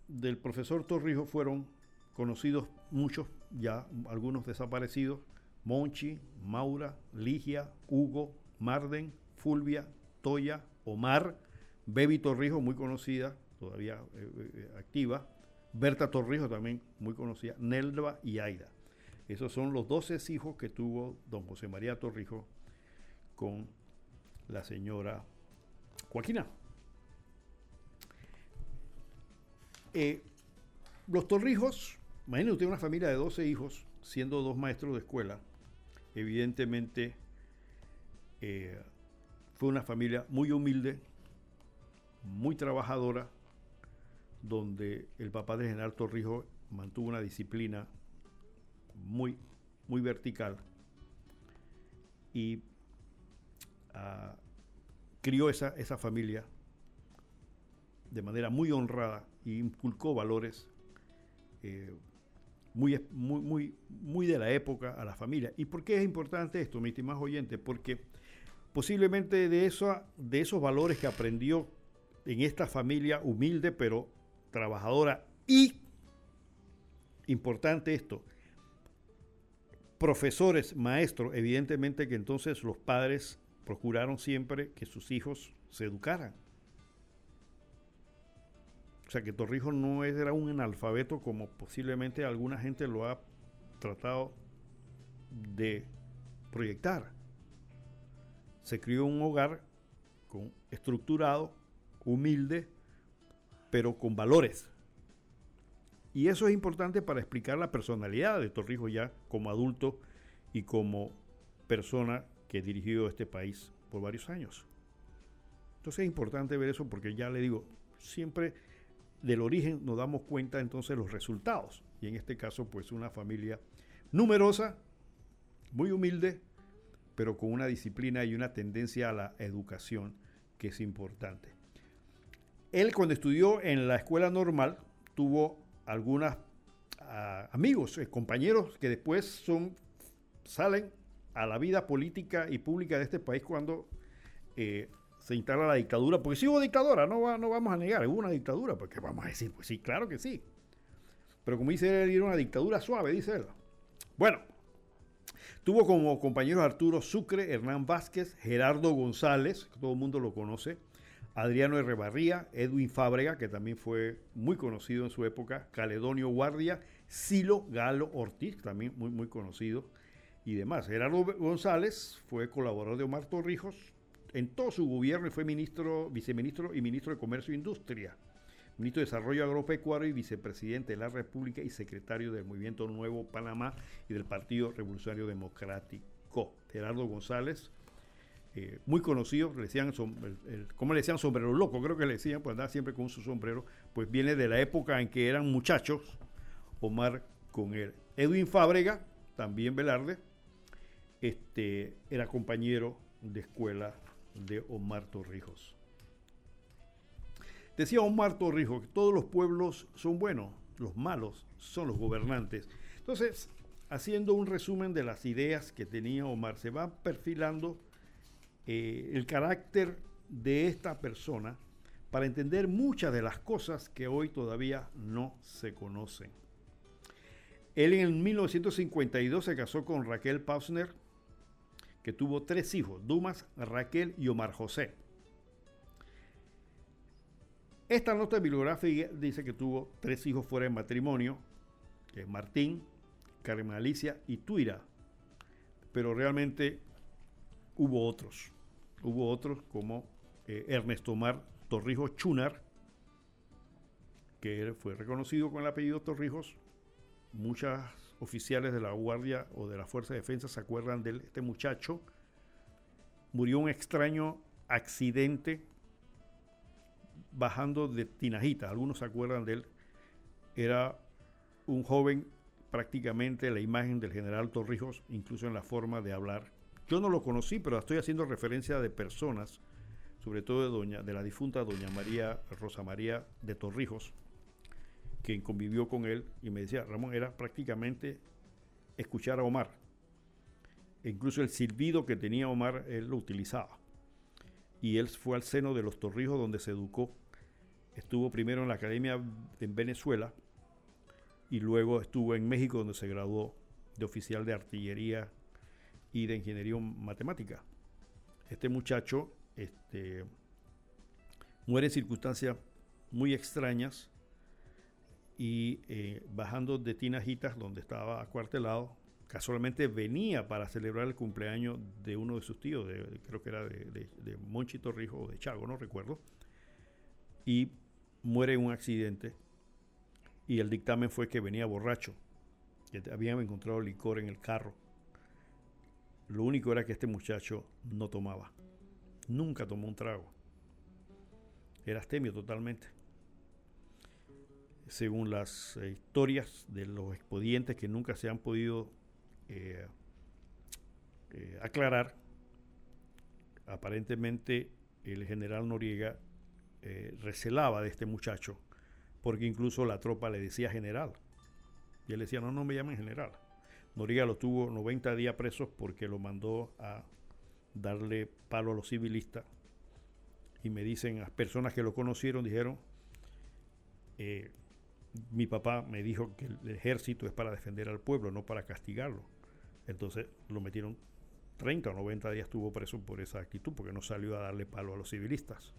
del profesor Torrijos fueron conocidos muchos, ya algunos desaparecidos, Monchi, Maura, Ligia, Hugo, Marden, Fulvia, Toya, Omar, Bebi Torrijos, muy conocida, todavía eh, eh, activa, Berta Torrijos también muy conocida, Nelva y Aida. Esos son los 12 hijos que tuvo don José María Torrijos con la señora Joaquina. Eh, los Torrijos, imagínense usted una familia de 12 hijos, siendo dos maestros de escuela, evidentemente fue una familia muy humilde, muy trabajadora, donde el papá de General Torrijos mantuvo una disciplina muy, muy vertical y ah, crió esa, esa familia de manera muy honrada y inculcó valores eh, muy, muy, muy, muy de la época a la familia. ¿Y por qué es importante esto, mi estimado oyente? Porque posiblemente de, de esos valores que aprendió en esta familia humilde pero trabajadora y, importante esto, profesores, maestros, evidentemente que entonces los padres procuraron siempre que sus hijos se educaran. O sea que Torrijos no era un analfabeto como posiblemente alguna gente lo ha tratado de proyectar. Se crió un hogar estructurado, humilde, pero con valores. Y eso es importante para explicar la personalidad de Torrijos ya como adulto y como persona que dirigió este país por varios años. Entonces es importante ver eso porque ya le digo, siempre del origen nos damos cuenta entonces los resultados. Y en este caso, pues una familia numerosa, muy humilde, pero con una disciplina y una tendencia a la educación que es importante. Él cuando estudió en la escuela normal tuvo algunos ah, amigos, eh, compañeros que después son, salen a la vida política y pública de este país cuando eh, se instala la dictadura, porque sí hubo dictadura, no, no vamos a negar, hubo una dictadura, porque vamos a decir, pues sí, claro que sí. Pero como dice él, era una dictadura suave, dice él. Bueno, tuvo como compañeros Arturo Sucre, Hernán Vázquez, Gerardo González, que todo el mundo lo conoce, Adriano Herrebarría, Edwin Fábrega, que también fue muy conocido en su época, Caledonio Guardia, Silo Galo Ortiz, también muy, muy conocido, y demás. Gerardo González fue colaborador de Omar Torrijos, en todo su gobierno fue ministro, viceministro y ministro de Comercio e Industria, ministro de Desarrollo Agropecuario y vicepresidente de la República y secretario del Movimiento Nuevo Panamá y del Partido Revolucionario Democrático. Gerardo González, eh, muy conocido, le decían, ¿cómo le decían? Sombrero loco, creo que le decían, pues andaba siempre con su sombrero, pues viene de la época en que eran muchachos, Omar con él. Edwin Fábrega, también Velarde, este, era compañero de escuela de Omar Torrijos. Decía Omar Torrijos que todos los pueblos son buenos, los malos son los gobernantes. Entonces, haciendo un resumen de las ideas que tenía Omar, se va perfilando eh, el carácter de esta persona para entender muchas de las cosas que hoy todavía no se conocen. Él en 1952 se casó con Raquel Pausner, que tuvo tres hijos, Dumas, Raquel y Omar José. Esta nota bibliográfica dice que tuvo tres hijos fuera de matrimonio, que Martín, Carmen Alicia y Tuira, pero realmente hubo otros. Hubo otros como eh, Ernesto Omar Torrijos Chunar, que fue reconocido con el apellido Torrijos. Muchos oficiales de la Guardia o de la Fuerza de Defensa se acuerdan de este muchacho. Murió un extraño accidente bajando de Tinajita. Algunos se acuerdan de él. Era un joven prácticamente la imagen del general Torrijos, incluso en la forma de hablar. Yo no lo conocí, pero estoy haciendo referencia de personas, sobre todo de, doña, de la difunta doña María Rosa María de Torrijos, quien convivió con él y me decía, Ramón, era prácticamente escuchar a Omar. Incluso el silbido que tenía Omar, él lo utilizaba. Y él fue al seno de los Torrijos donde se educó. Estuvo primero en la academia en Venezuela, y luego estuvo en México donde se graduó de oficial de artillería y de ingeniería matemática. Este muchacho este, muere en circunstancias muy extrañas y eh, bajando de Tinajitas, donde estaba acuartelado, casualmente venía para celebrar el cumpleaños de uno de sus tíos, creo que era de, de, de Monchi Torrijo o de Chago, no recuerdo, y muere en un accidente y el dictamen fue que venía borracho, que habían encontrado licor en el carro. Lo único era que este muchacho no tomaba. Nunca tomó un trago. Era astemio totalmente. Según las eh, historias de los expedientes que nunca se han podido eh, eh, aclarar, aparentemente el general Noriega recelaba de este muchacho porque incluso la tropa le decía general. Y él decía, no, no me llamen general. Noriega lo tuvo 90 días presos porque lo mandó a darle palo a los civilistas. Y me dicen, las personas que lo conocieron dijeron, eh, mi papá me dijo que el ejército es para defender al pueblo, no para castigarlo. Entonces lo metieron 30 o 90 días estuvo preso por esa actitud, porque no salió a darle palo a los civilistas.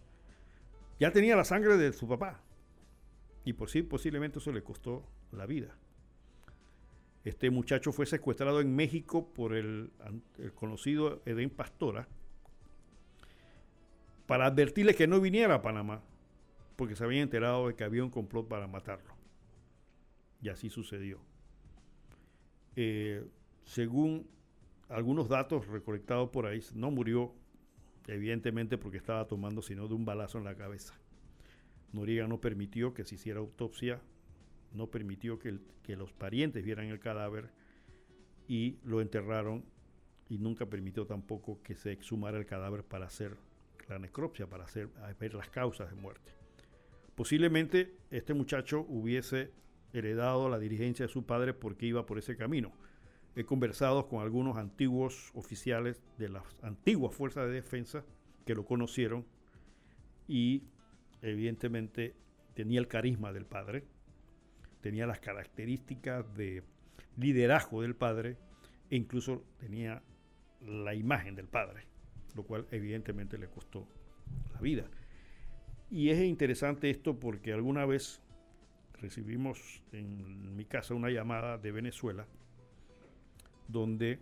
Ya tenía la sangre de su papá, y por sí posiblemente eso le costó la vida. Este muchacho fue secuestrado en México por el, conocido Edén Pastora para advertirle que no viniera a Panamá, porque se había enterado de que había un complot para matarlo. Y así sucedió. Eh, según algunos datos recolectados por ahí, no murió, evidentemente porque estaba tomando, sino de un balazo en la cabeza. Noriega no permitió que se hiciera autopsia, no permitió que, los parientes vieran el cadáver y lo enterraron y nunca permitió tampoco que se exhumara el cadáver para hacer la necropsia, para hacer, ver las causas de muerte. Posiblemente este muchacho hubiese heredado la dirigencia de su padre porque iba por ese camino. He conversado con algunos antiguos oficiales de las antiguas fuerzas de defensa que lo conocieron y evidentemente tenía el carisma del padre, tenía las características de liderazgo del padre e incluso tenía la imagen del padre, lo cual evidentemente le costó la vida. Y es interesante esto porque alguna vez recibimos en mi casa una llamada de Venezuela donde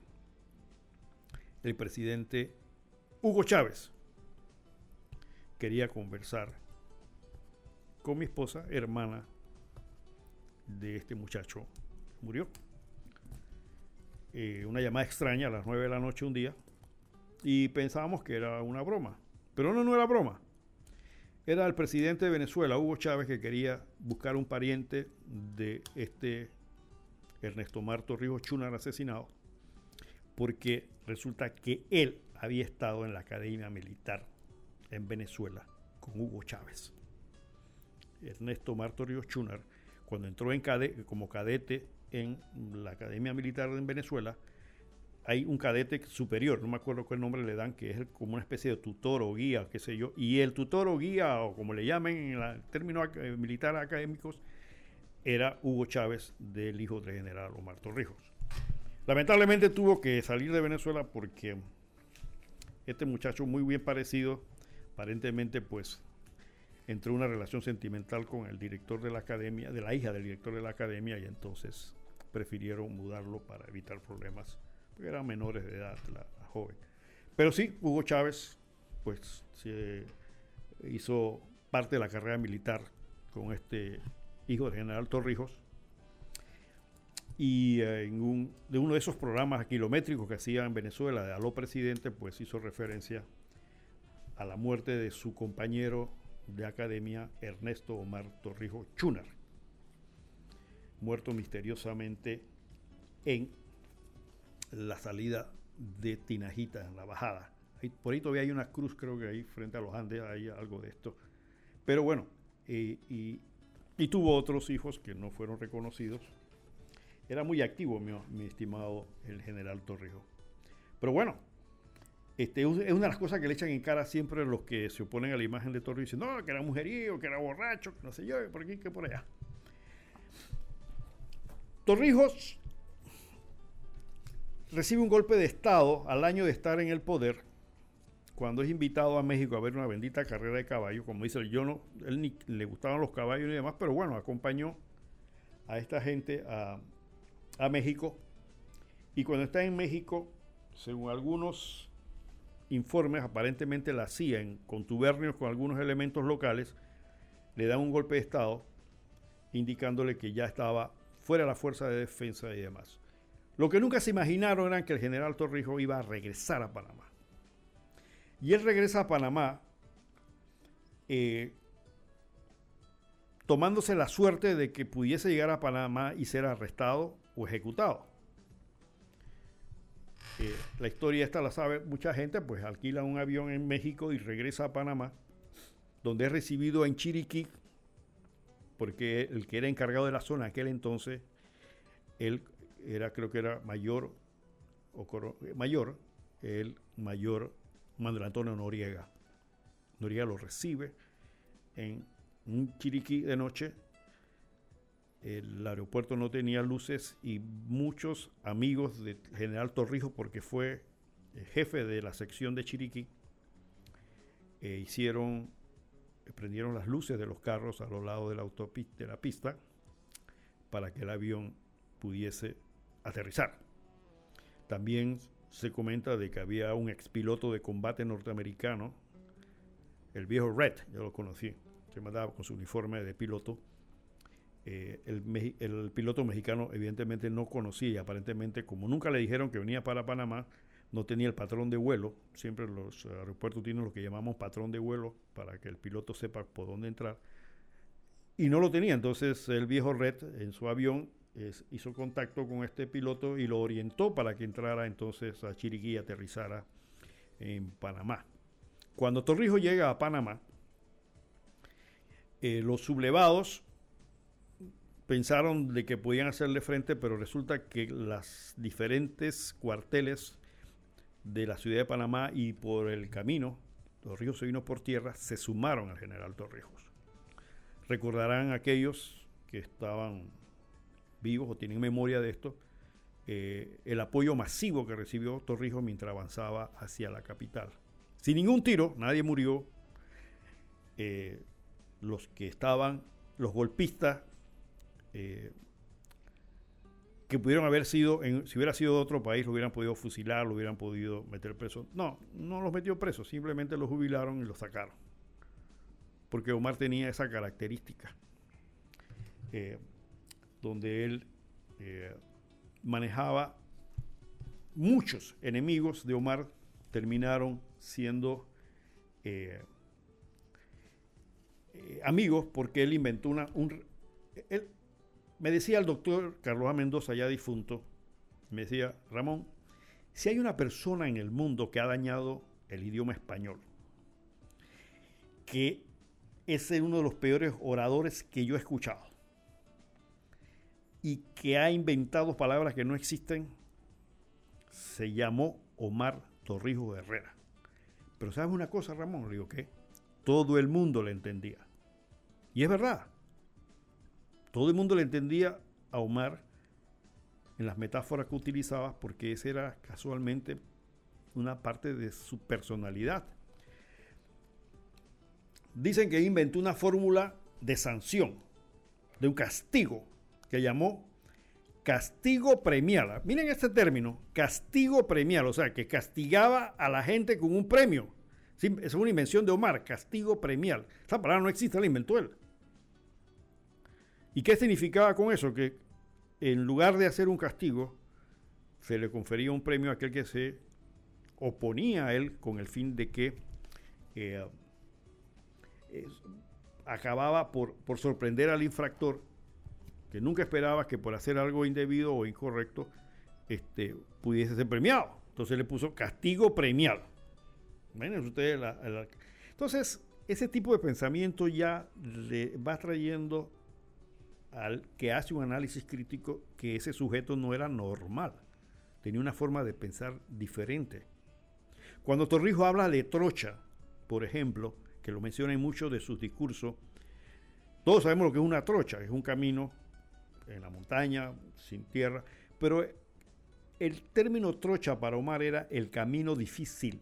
el presidente Hugo Chávez quería conversar con mi esposa, hermana de este muchacho, murió. Eh, una llamada extraña a las 9 de la noche un día y pensábamos que era una broma. Pero no, no era broma. Era el presidente de Venezuela, Hugo Chávez, que quería buscar un pariente de este Ernesto Marto Río Chunar asesinado, porque resulta que él había estado en la Academia Militar en Venezuela con Hugo Chávez. Ernesto Marto Ríos Chunar, cuando entró en como cadete en la Academia Militar en Venezuela, hay un cadete superior, no me acuerdo qué nombre le dan, que es como una especie de tutor o guía, qué sé yo, y el tutor o guía, o como le llamen en el término militar académicos, era Hugo Chávez, del hijo del general Omar Torrijos. Lamentablemente tuvo que salir de Venezuela porque este muchacho muy bien parecido, aparentemente pues entró en una relación sentimental con el director de la academia, de la hija del director de la academia, y entonces prefirieron mudarlo para evitar problemas porque eran menores de edad la, joven. Pero sí, Hugo Chávez, pues se hizo parte de la carrera militar con este hijo del general Torrijos. Y eh, de uno de esos programas kilométricos que hacía en Venezuela de Aló Presidente, pues hizo referencia a la muerte de su compañero de academia, Ernesto Omar Torrijos Chunar, muerto misteriosamente en la salida de Tinajita, en la bajada. por ahí todavía hay una cruz, creo que ahí frente a los Andes hay algo de esto. Pero bueno, y, tuvo otros hijos que no fueron reconocidos. Era muy activo, mi, estimado el general Torrijos. Pero bueno, este, es una de las cosas que le echan en cara siempre los que se oponen a la imagen de Torrijos. Dicen, no, que era mujeriego, que era borracho, no sé yo, por aquí, que por allá. Torrijos recibe un golpe de Estado al año de estar en el poder, cuando es invitado a México a ver una bendita carrera de caballo, como dice el yo no, él ni le gustaban los caballos ni demás, pero bueno, acompañó a esta gente a, a México. Y cuando está en México, según algunos informes, aparentemente la CIA, en contubernios con algunos elementos locales, le da un golpe de Estado, indicándole que ya estaba fuera de la fuerza de defensa y demás. Lo que nunca se imaginaron era que el general Torrijos iba a regresar a Panamá. Y él regresa a Panamá eh, tomándose la suerte de que pudiese llegar a Panamá y ser arrestado o ejecutado. Eh, la historia esta la sabe mucha gente, pues alquila un avión en México y regresa a Panamá, donde es recibido en Chiriquí, porque el que era encargado de la zona aquel entonces, él era creo que era mayor o mayor el mayor Manuel Antonio Noriega. Noriega lo recibe en un Chiriquí de noche. El aeropuerto no tenía luces y muchos amigos del general Torrijos, porque fue jefe de la sección de Chiriquí, eh, hicieron, prendieron las luces de los carros a los lados de la autopista, de la pista, para que el avión pudiese aterrizar. También se comenta de que había un expiloto de combate norteamericano, el viejo Red, yo lo conocí, se mandaba con su uniforme de piloto. Eh, el, piloto mexicano evidentemente no conocía, aparentemente como nunca le dijeron que venía para Panamá, no tenía el patrón de vuelo, siempre los aeropuertos tienen lo que llamamos patrón de vuelo para que el piloto sepa por dónde entrar, y no lo tenía, entonces el viejo Red en su avión hizo contacto con este piloto y lo orientó para que entrara entonces a Chiriquí y aterrizara en Panamá. Cuando Torrijos llega a Panamá, eh, los sublevados pensaron de que podían hacerle frente, pero resulta que las diferentes cuarteles de la ciudad de Panamá y por el camino, Torrijos se vino por tierra, se sumaron al general Torrijos. Recordarán aquellos que estaban vivos o tienen memoria de esto, eh, el apoyo masivo que recibió Torrijos mientras avanzaba hacia la capital. Sin ningún tiro, nadie murió. Eh, los que estaban, los golpistas, eh, que pudieron haber sido, si hubiera sido de otro país, lo hubieran podido fusilar, lo hubieran podido meter preso. No, no los metió presos, simplemente los jubilaron y los sacaron. Porque Omar tenía esa característica donde él eh, manejaba muchos enemigos de Omar terminaron siendo eh, eh, amigos porque él inventó una... Un, me decía el doctor Carlos A. Mendoza, ya difunto, me decía, Ramón, si hay una persona en el mundo que ha dañado el idioma español, que es uno de los peores oradores que yo he escuchado y que ha inventado palabras que no existen, se llamó Omar Torrijos Herrera. Pero ¿sabes una cosa, Ramón? Le digo que todo el mundo le entendía. Y es verdad. Todo el mundo le entendía a Omar en las metáforas que utilizaba porque esa era casualmente una parte de su personalidad. Dicen que inventó una fórmula de sanción, de un castigo, que llamó castigo premial. Miren este término, castigo premial, o sea, que castigaba a la gente con un premio. es una invención de Omar, castigo premial. Esa palabra no existe, la inventó él. ¿Y qué significaba con eso? Que en lugar de hacer un castigo, se le confería un premio a aquel que se oponía a él con el fin de que eh, acababa por, por sorprender al infractor que nunca esperaba que por hacer algo indebido o incorrecto este, pudiese ser premiado. Entonces le puso castigo premial. ustedes Entonces, ese tipo de pensamiento ya le va trayendo al que hace un análisis crítico que ese sujeto no era normal. Tenía una forma de pensar diferente. Cuando Torrijos habla de trocha, por ejemplo, que lo menciona en muchos de sus discursos, todos sabemos lo que es una trocha, es un camino en la montaña, sin tierra, pero el término trocha para Omar era el camino difícil.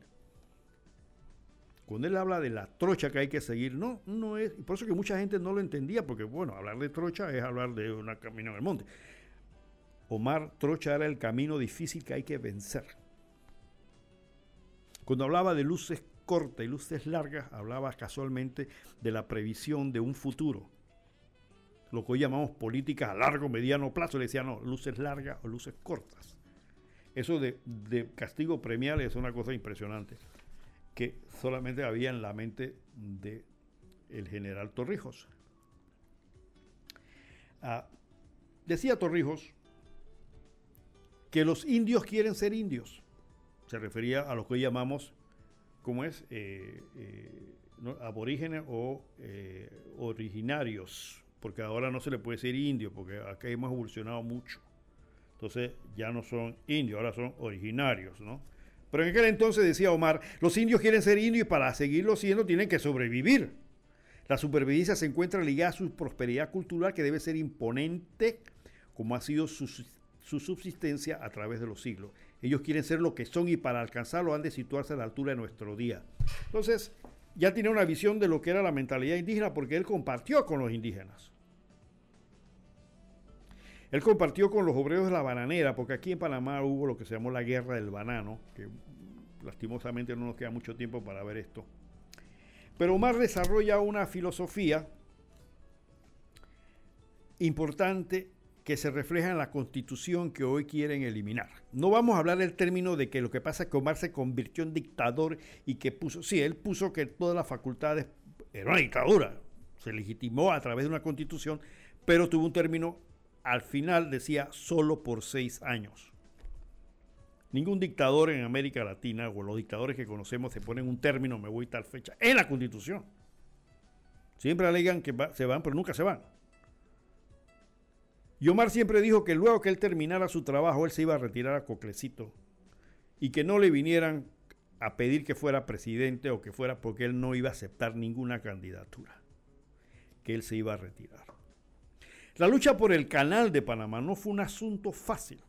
Cuando él habla de la trocha que hay que seguir, no, no es, por eso que mucha gente no lo entendía, porque bueno, hablar de trocha es hablar de un camino en el monte. Omar, trocha era el camino difícil que hay que vencer. Cuando hablaba de luces cortas y luces largas, hablaba casualmente de la previsión de un futuro lo que hoy llamamos políticas a largo, mediano plazo. Le decía, no, luces largas o luces cortas. Eso de, castigo premial es una cosa impresionante que solamente había en la mente del el general Torrijos. Ah, decía Torrijos que los indios quieren ser indios. Se refería a lo que hoy llamamos, ¿cómo es? Eh, eh, aborígenes o eh, originarios porque ahora no se le puede decir indio, porque acá hemos evolucionado mucho. Entonces ya no son indios, ahora son originarios, ¿no? Pero en aquel entonces decía Omar, los indios quieren ser indios y para seguirlo siendo tienen que sobrevivir. La supervivencia se encuentra ligada a su prosperidad cultural que debe ser imponente como ha sido su, su subsistencia a través de los siglos. Ellos quieren ser lo que son y para alcanzarlo han de situarse a la altura de nuestro día. Entonces, ya tiene una visión de lo que era la mentalidad indígena porque él compartió con los indígenas. Él compartió con los obreros de la bananera, porque aquí en Panamá hubo lo que se llamó la guerra del banano, que lastimosamente no nos queda mucho tiempo para ver esto. Pero Omar desarrolla una filosofía importante que se refleja en la constitución que hoy quieren eliminar. No vamos a hablar del término de que lo que pasa es que Omar se convirtió en dictador y que puso, sí, él puso que todas las facultades era una dictadura, se legitimó a través de una constitución, pero tuvo un término, al final decía, solo por seis años. Ningún dictador en América Latina o los dictadores que conocemos se ponen un término, me voy tal fecha, en la constitución. Siempre alegan que se van, pero nunca se van. Y Omar siempre dijo que luego que él terminara su trabajo, él se iba a retirar a Coclecito y que no le vinieran a pedir que fuera presidente o que fuera porque él no iba a aceptar ninguna candidatura, que él se iba a retirar. La lucha por el canal de Panamá no fue un asunto fácil.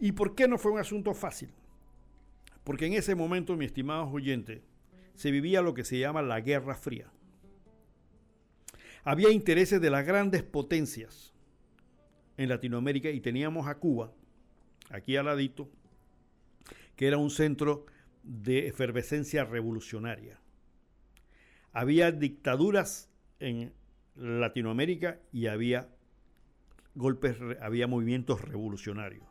¿Y por qué no fue un asunto fácil? Porque en ese momento, mi estimado oyente, se vivía lo que se llama la Guerra Fría había intereses de las grandes potencias en Latinoamérica y teníamos a Cuba, aquí al ladito, que era un centro de efervescencia revolucionaria. Había dictaduras en Latinoamérica y había golpes, había movimientos revolucionarios.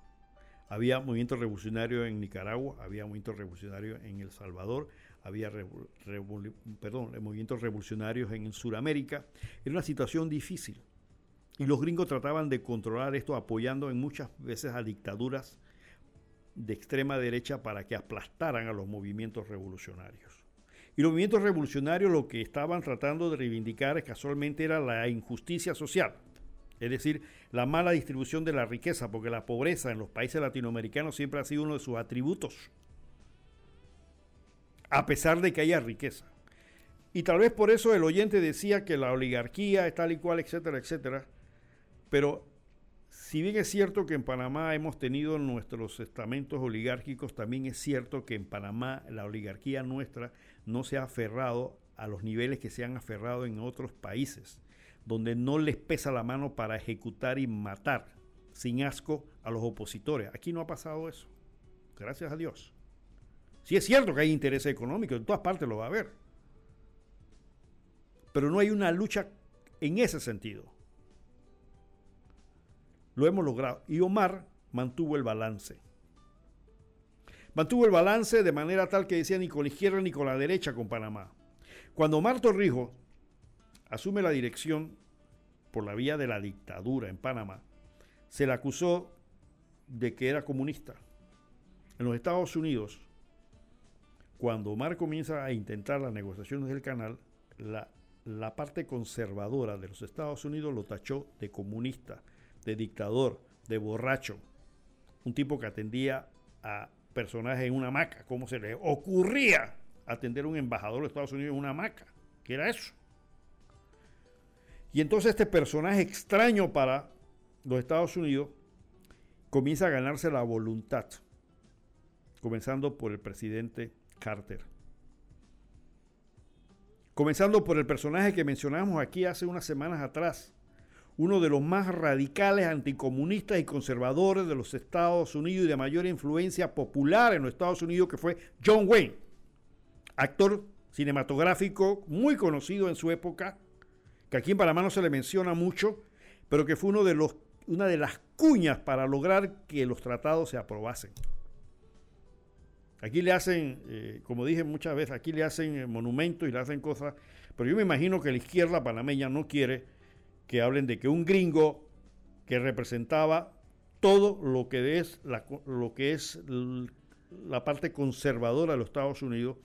Había movimientos revolucionarios en Nicaragua, había movimientos revolucionarios en El Salvador, había perdón, movimientos revolucionarios en Sudamérica. Era una situación difícil. Y los gringos trataban de controlar esto apoyando en muchas veces a dictaduras de extrema derecha para que aplastaran a los movimientos revolucionarios. Y los movimientos revolucionarios lo que estaban tratando de reivindicar casualmente era la injusticia social, es decir, la mala distribución de la riqueza, porque la pobreza en los países latinoamericanos siempre ha sido uno de sus atributos, a pesar de que haya riqueza. Y tal vez por eso el oyente decía que la oligarquía es tal y cual, etcétera, etcétera, pero si bien es cierto que en Panamá hemos tenido nuestros estamentos oligárquicos, también es cierto que en Panamá la oligarquía nuestra no se ha aferrado a los niveles que se han aferrado en otros países, donde no les pesa la mano para ejecutar y matar sin asco a los opositores. Aquí no ha pasado eso, gracias a Dios. Sí es cierto que hay interés económico, en todas partes lo va a haber, pero no hay una lucha en ese sentido. Lo hemos logrado. Y Omar mantuvo el balance. Mantuvo el balance de manera tal que decía ni con la izquierda ni con la derecha con Panamá. Cuando Omar Torrijos asume la dirección por la vía de la dictadura en Panamá, se le acusó de que era comunista. En los Estados Unidos, cuando Omar comienza a intentar las negociaciones del canal, la, la parte conservadora de los Estados Unidos lo tachó de comunista de dictador, de borracho, un tipo que atendía a personajes en una hamaca, ¿cómo se le ocurría atender a un embajador de Estados Unidos en una hamaca? ¿Qué era eso? Y entonces este personaje extraño para los Estados Unidos comienza a ganarse la voluntad, comenzando por el presidente Carter. Comenzando por el personaje que mencionamos aquí hace unas semanas atrás, uno de los más radicales anticomunistas y conservadores de los Estados Unidos y de mayor influencia popular en los Estados Unidos, que fue John Wayne, actor cinematográfico muy conocido en su época, que aquí en Panamá no se le menciona mucho, pero que fue uno de los, una de las cuñas para lograr que los tratados se aprobasen. Aquí le hacen, eh, como dije muchas veces, aquí le hacen monumentos y le hacen cosas, pero yo me imagino que la izquierda panameña no quiere que hablen de que un gringo que representaba todo lo que es la, lo que es la parte conservadora de los Estados Unidos,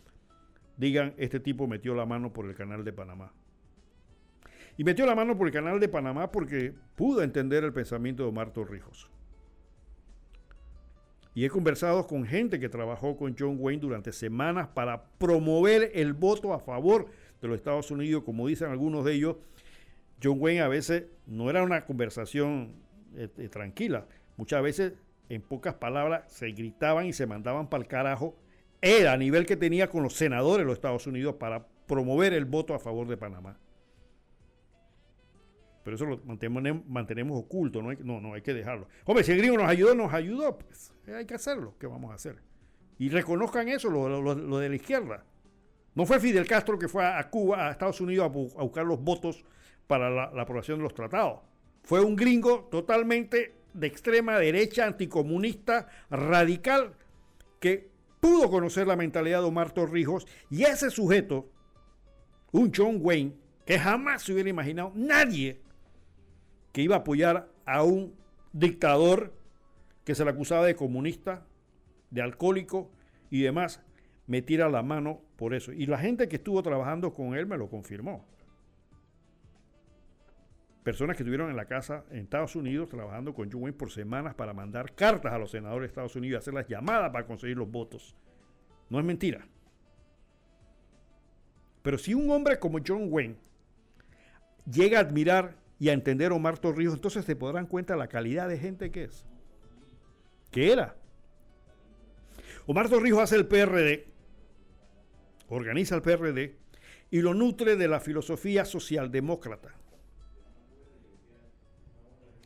digan, este tipo metió la mano por el canal de Panamá. Y metió la mano por el canal de Panamá porque pudo entender el pensamiento de Omar Torrijos. Y he conversado con gente que trabajó con John Wayne durante semanas para promover el voto a favor de los Estados Unidos, como dicen algunos de ellos, John Wayne a veces no era una conversación eh, eh, tranquila. Muchas veces, en pocas palabras, se gritaban y se mandaban para el carajo. Era a nivel que tenía con los senadores de los Estados Unidos para promover el voto a favor de Panamá. Pero eso lo mantenemos, oculto, no hay, no, no hay que dejarlo. Hombre, si el gringo nos ayudó, nos ayudó, pues eh, hay que hacerlo. ¿Qué vamos a hacer? Y reconozcan eso, lo, de la izquierda. No fue Fidel Castro que fue a, Cuba, a Estados Unidos, a buscar los votos para la, aprobación de los tratados. Fue un gringo totalmente de extrema derecha, anticomunista, radical, que pudo conocer la mentalidad de Omar Torrijos y ese sujeto, un John Wayne, que jamás se hubiera imaginado nadie que iba a apoyar a un dictador que se le acusaba de comunista, de alcohólico y demás, metiera la mano por eso. Y la gente que estuvo trabajando con él me lo confirmó personas que estuvieron en la casa en Estados Unidos trabajando con John Wayne por semanas para mandar cartas a los senadores de Estados Unidos y hacer las llamadas para conseguir los votos. No es mentira. Pero si un hombre como John Wayne llega a admirar y a entender a Omar Torrijos, entonces se podrán cuenta la calidad de gente que es. Que era. Omar Torrijos hace el PRD, organiza el PRD y lo nutre de la filosofía socialdemócrata.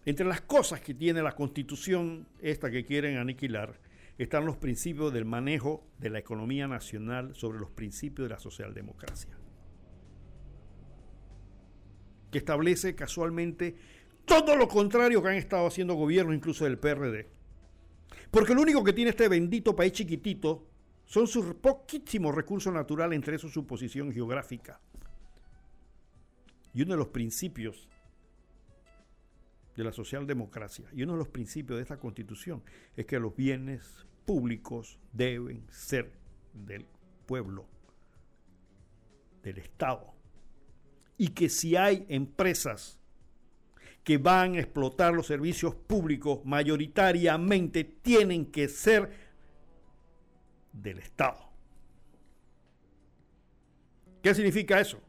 Entre las cosas que tiene la constitución, esta que quieren aniquilar, están los principios del manejo de la economía nacional sobre los principios de la socialdemocracia, que establece casualmente todo lo contrario que han estado haciendo gobiernos, incluso del PRD. Porque lo único que tiene este bendito país chiquitito son sus poquísimos recursos naturales, entre esos su posición geográfica. Y uno de los principios de la socialdemocracia y uno de los principios de esta constitución es que los bienes públicos deben ser del pueblo del Estado. Y que si hay empresas que van a explotar los servicios públicos, mayoritariamente tienen que ser del Estado. ¿Qué significa eso?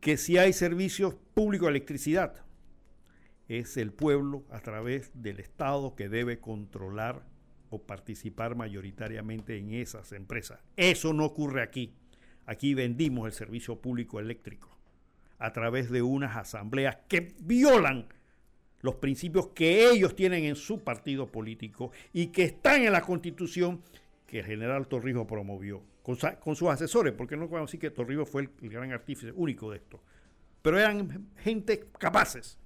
Que si hay servicios públicos de electricidad, es el pueblo a través del Estado que debe controlar o participar mayoritariamente en esas empresas. Eso no ocurre aquí. Aquí vendimos el servicio público eléctrico a través de unas asambleas que violan los principios que ellos tienen en su partido político y que están en la constitución que el general Torrijos promovió con, sus asesores, porque no puedo decir que Torrijos fue el, gran artífice único de esto, pero eran gente capaces,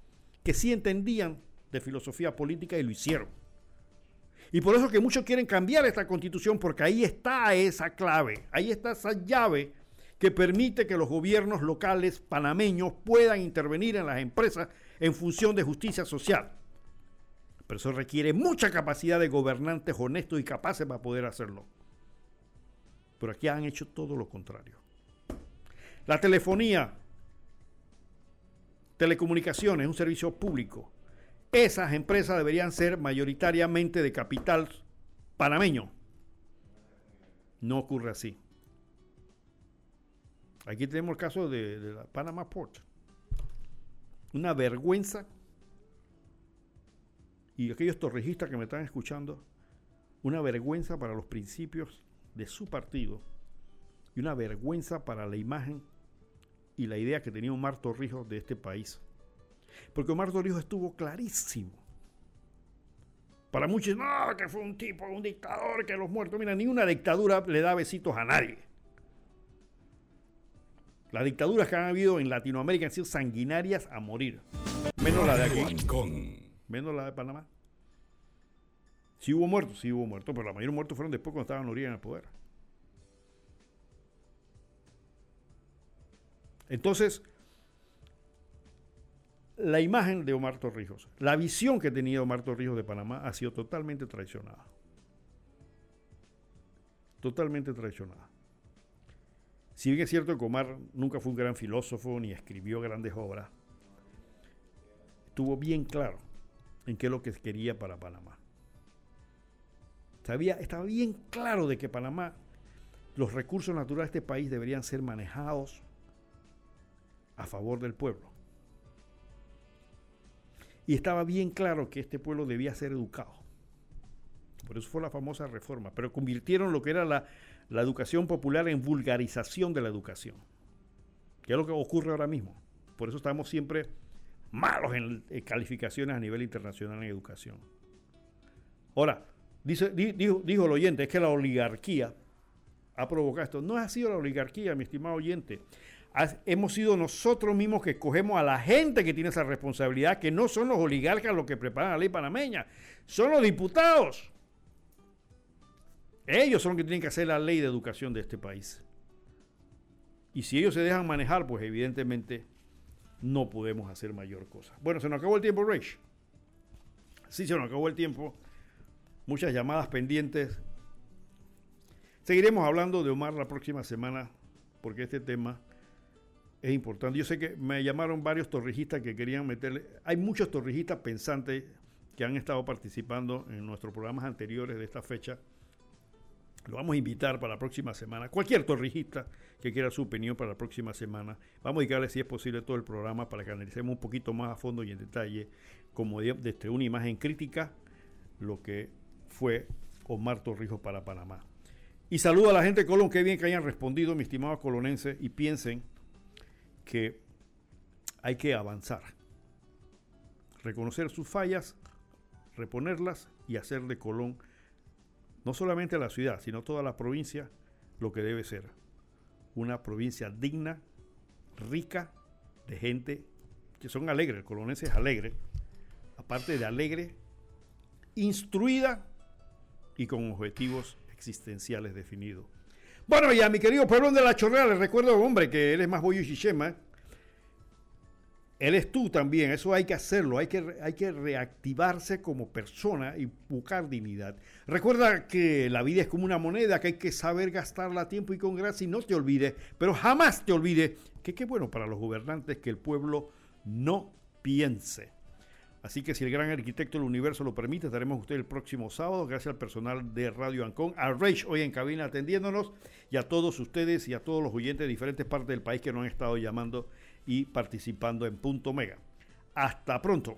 que sí entendían de filosofía política y lo hicieron. Y por eso que muchos quieren cambiar esta constitución, porque ahí está esa clave, ahí está esa llave que permite que los gobiernos locales panameños puedan intervenir en las empresas en función de justicia social. Pero eso requiere mucha capacidad de gobernantes honestos y capaces para poder hacerlo. Pero aquí han hecho todo lo contrario. La telefonía, telecomunicaciones, un servicio público. Esas empresas deberían ser mayoritariamente de capital panameño. No ocurre así. Aquí tenemos el caso de, la Panama Port. Una vergüenza. Y aquellos torrejistas que me están escuchando, una vergüenza para los principios de su partido y una vergüenza para la imagen y la idea que tenía Omar Torrijos de este país. Porque Omar Torrijos estuvo clarísimo. Para muchos, no, que fue un tipo, un dictador, que los muertos. Mira, ni una dictadura le da besitos a nadie. Las dictaduras que han habido en Latinoamérica han sido sanguinarias a morir. Menos la de aquí. Menos la de Panamá. Sí hubo muertos, sí hubo muertos, pero la mayoría muertos fueron después cuando estaban Noriega en el poder. Entonces, la imagen de Omar Torrijos, la visión que tenía Omar Torrijos de Panamá ha sido totalmente traicionada. Totalmente traicionada. Si bien es cierto que Omar nunca fue un gran filósofo ni escribió grandes obras, estuvo bien claro en qué es lo que quería para Panamá. Sabía, estaba bien claro de que Panamá, los recursos naturales de este país deberían ser manejados a favor del pueblo. Y estaba bien claro que este pueblo debía ser educado. Por eso fue la famosa reforma. Pero convirtieron lo que era la, la educación popular en vulgarización de la educación, que es lo que ocurre ahora mismo. Por eso estamos siempre malos en, calificaciones a nivel internacional en educación. Ahora, dice, dijo, dijo el oyente, es que la oligarquía ha provocado esto. No ha sido la oligarquía, mi estimado oyente. Hemos sido nosotros mismos que escogemos a la gente que tiene esa responsabilidad, que no son los oligarcas los que preparan la ley panameña, son los diputados. Ellos son los que tienen que hacer la ley de educación de este país. Y si ellos se dejan manejar, pues evidentemente no podemos hacer mayor cosa. Bueno, se nos acabó el tiempo, Rage. Sí, se nos acabó el tiempo. Muchas llamadas pendientes. Seguiremos hablando de Omar la próxima semana, porque este tema es importante. Yo sé que me llamaron varios torrijistas que querían meterle. Hay muchos torrijistas pensantes que han estado participando en nuestros programas anteriores de esta fecha lo vamos a invitar para la próxima semana. Cualquier torrijista que quiera su opinión para la próxima semana. Vamos a dedicarle, si es posible, todo el programa para que analicemos un poquito más a fondo y en detalle, como desde una imagen crítica, lo que fue Omar Torrijos para Panamá. Y saludo a la gente de Colón. Qué bien que hayan respondido, mi estimado colonense, y piensen que hay que avanzar. Reconocer sus fallas, reponerlas y hacer de Colón no solamente la ciudad, sino toda la provincia, lo que debe ser. Una provincia digna, rica, de gente que son alegres, el colonense es alegre, aparte de alegre, instruida y con objetivos existenciales definidos. Bueno, ya mi querido pueblo de la Chorrera, les recuerdo, hombre, que eres más bollo y chichema. Él es tú también, eso hay que hacerlo, hay que, hay que reactivarse como persona y buscar dignidad. Recuerda que la vida es como una moneda, que hay que saber gastarla a tiempo y con gracia y no te olvides, pero jamás te olvides que qué bueno para los gobernantes que el pueblo no piense. Así que si el gran arquitecto del universo lo permite, estaremos usted el próximo sábado. Gracias al personal de Radio Ancón, a Rage hoy en cabina atendiéndonos y a todos ustedes y a todos los oyentes de diferentes partes del país que nos han estado llamando y participando en Punto Mega. Hasta pronto.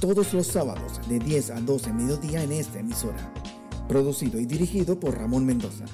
todos los sábados de 10 a 12 mediodía en esta emisora. Producido y dirigido por Ramón Mendoza.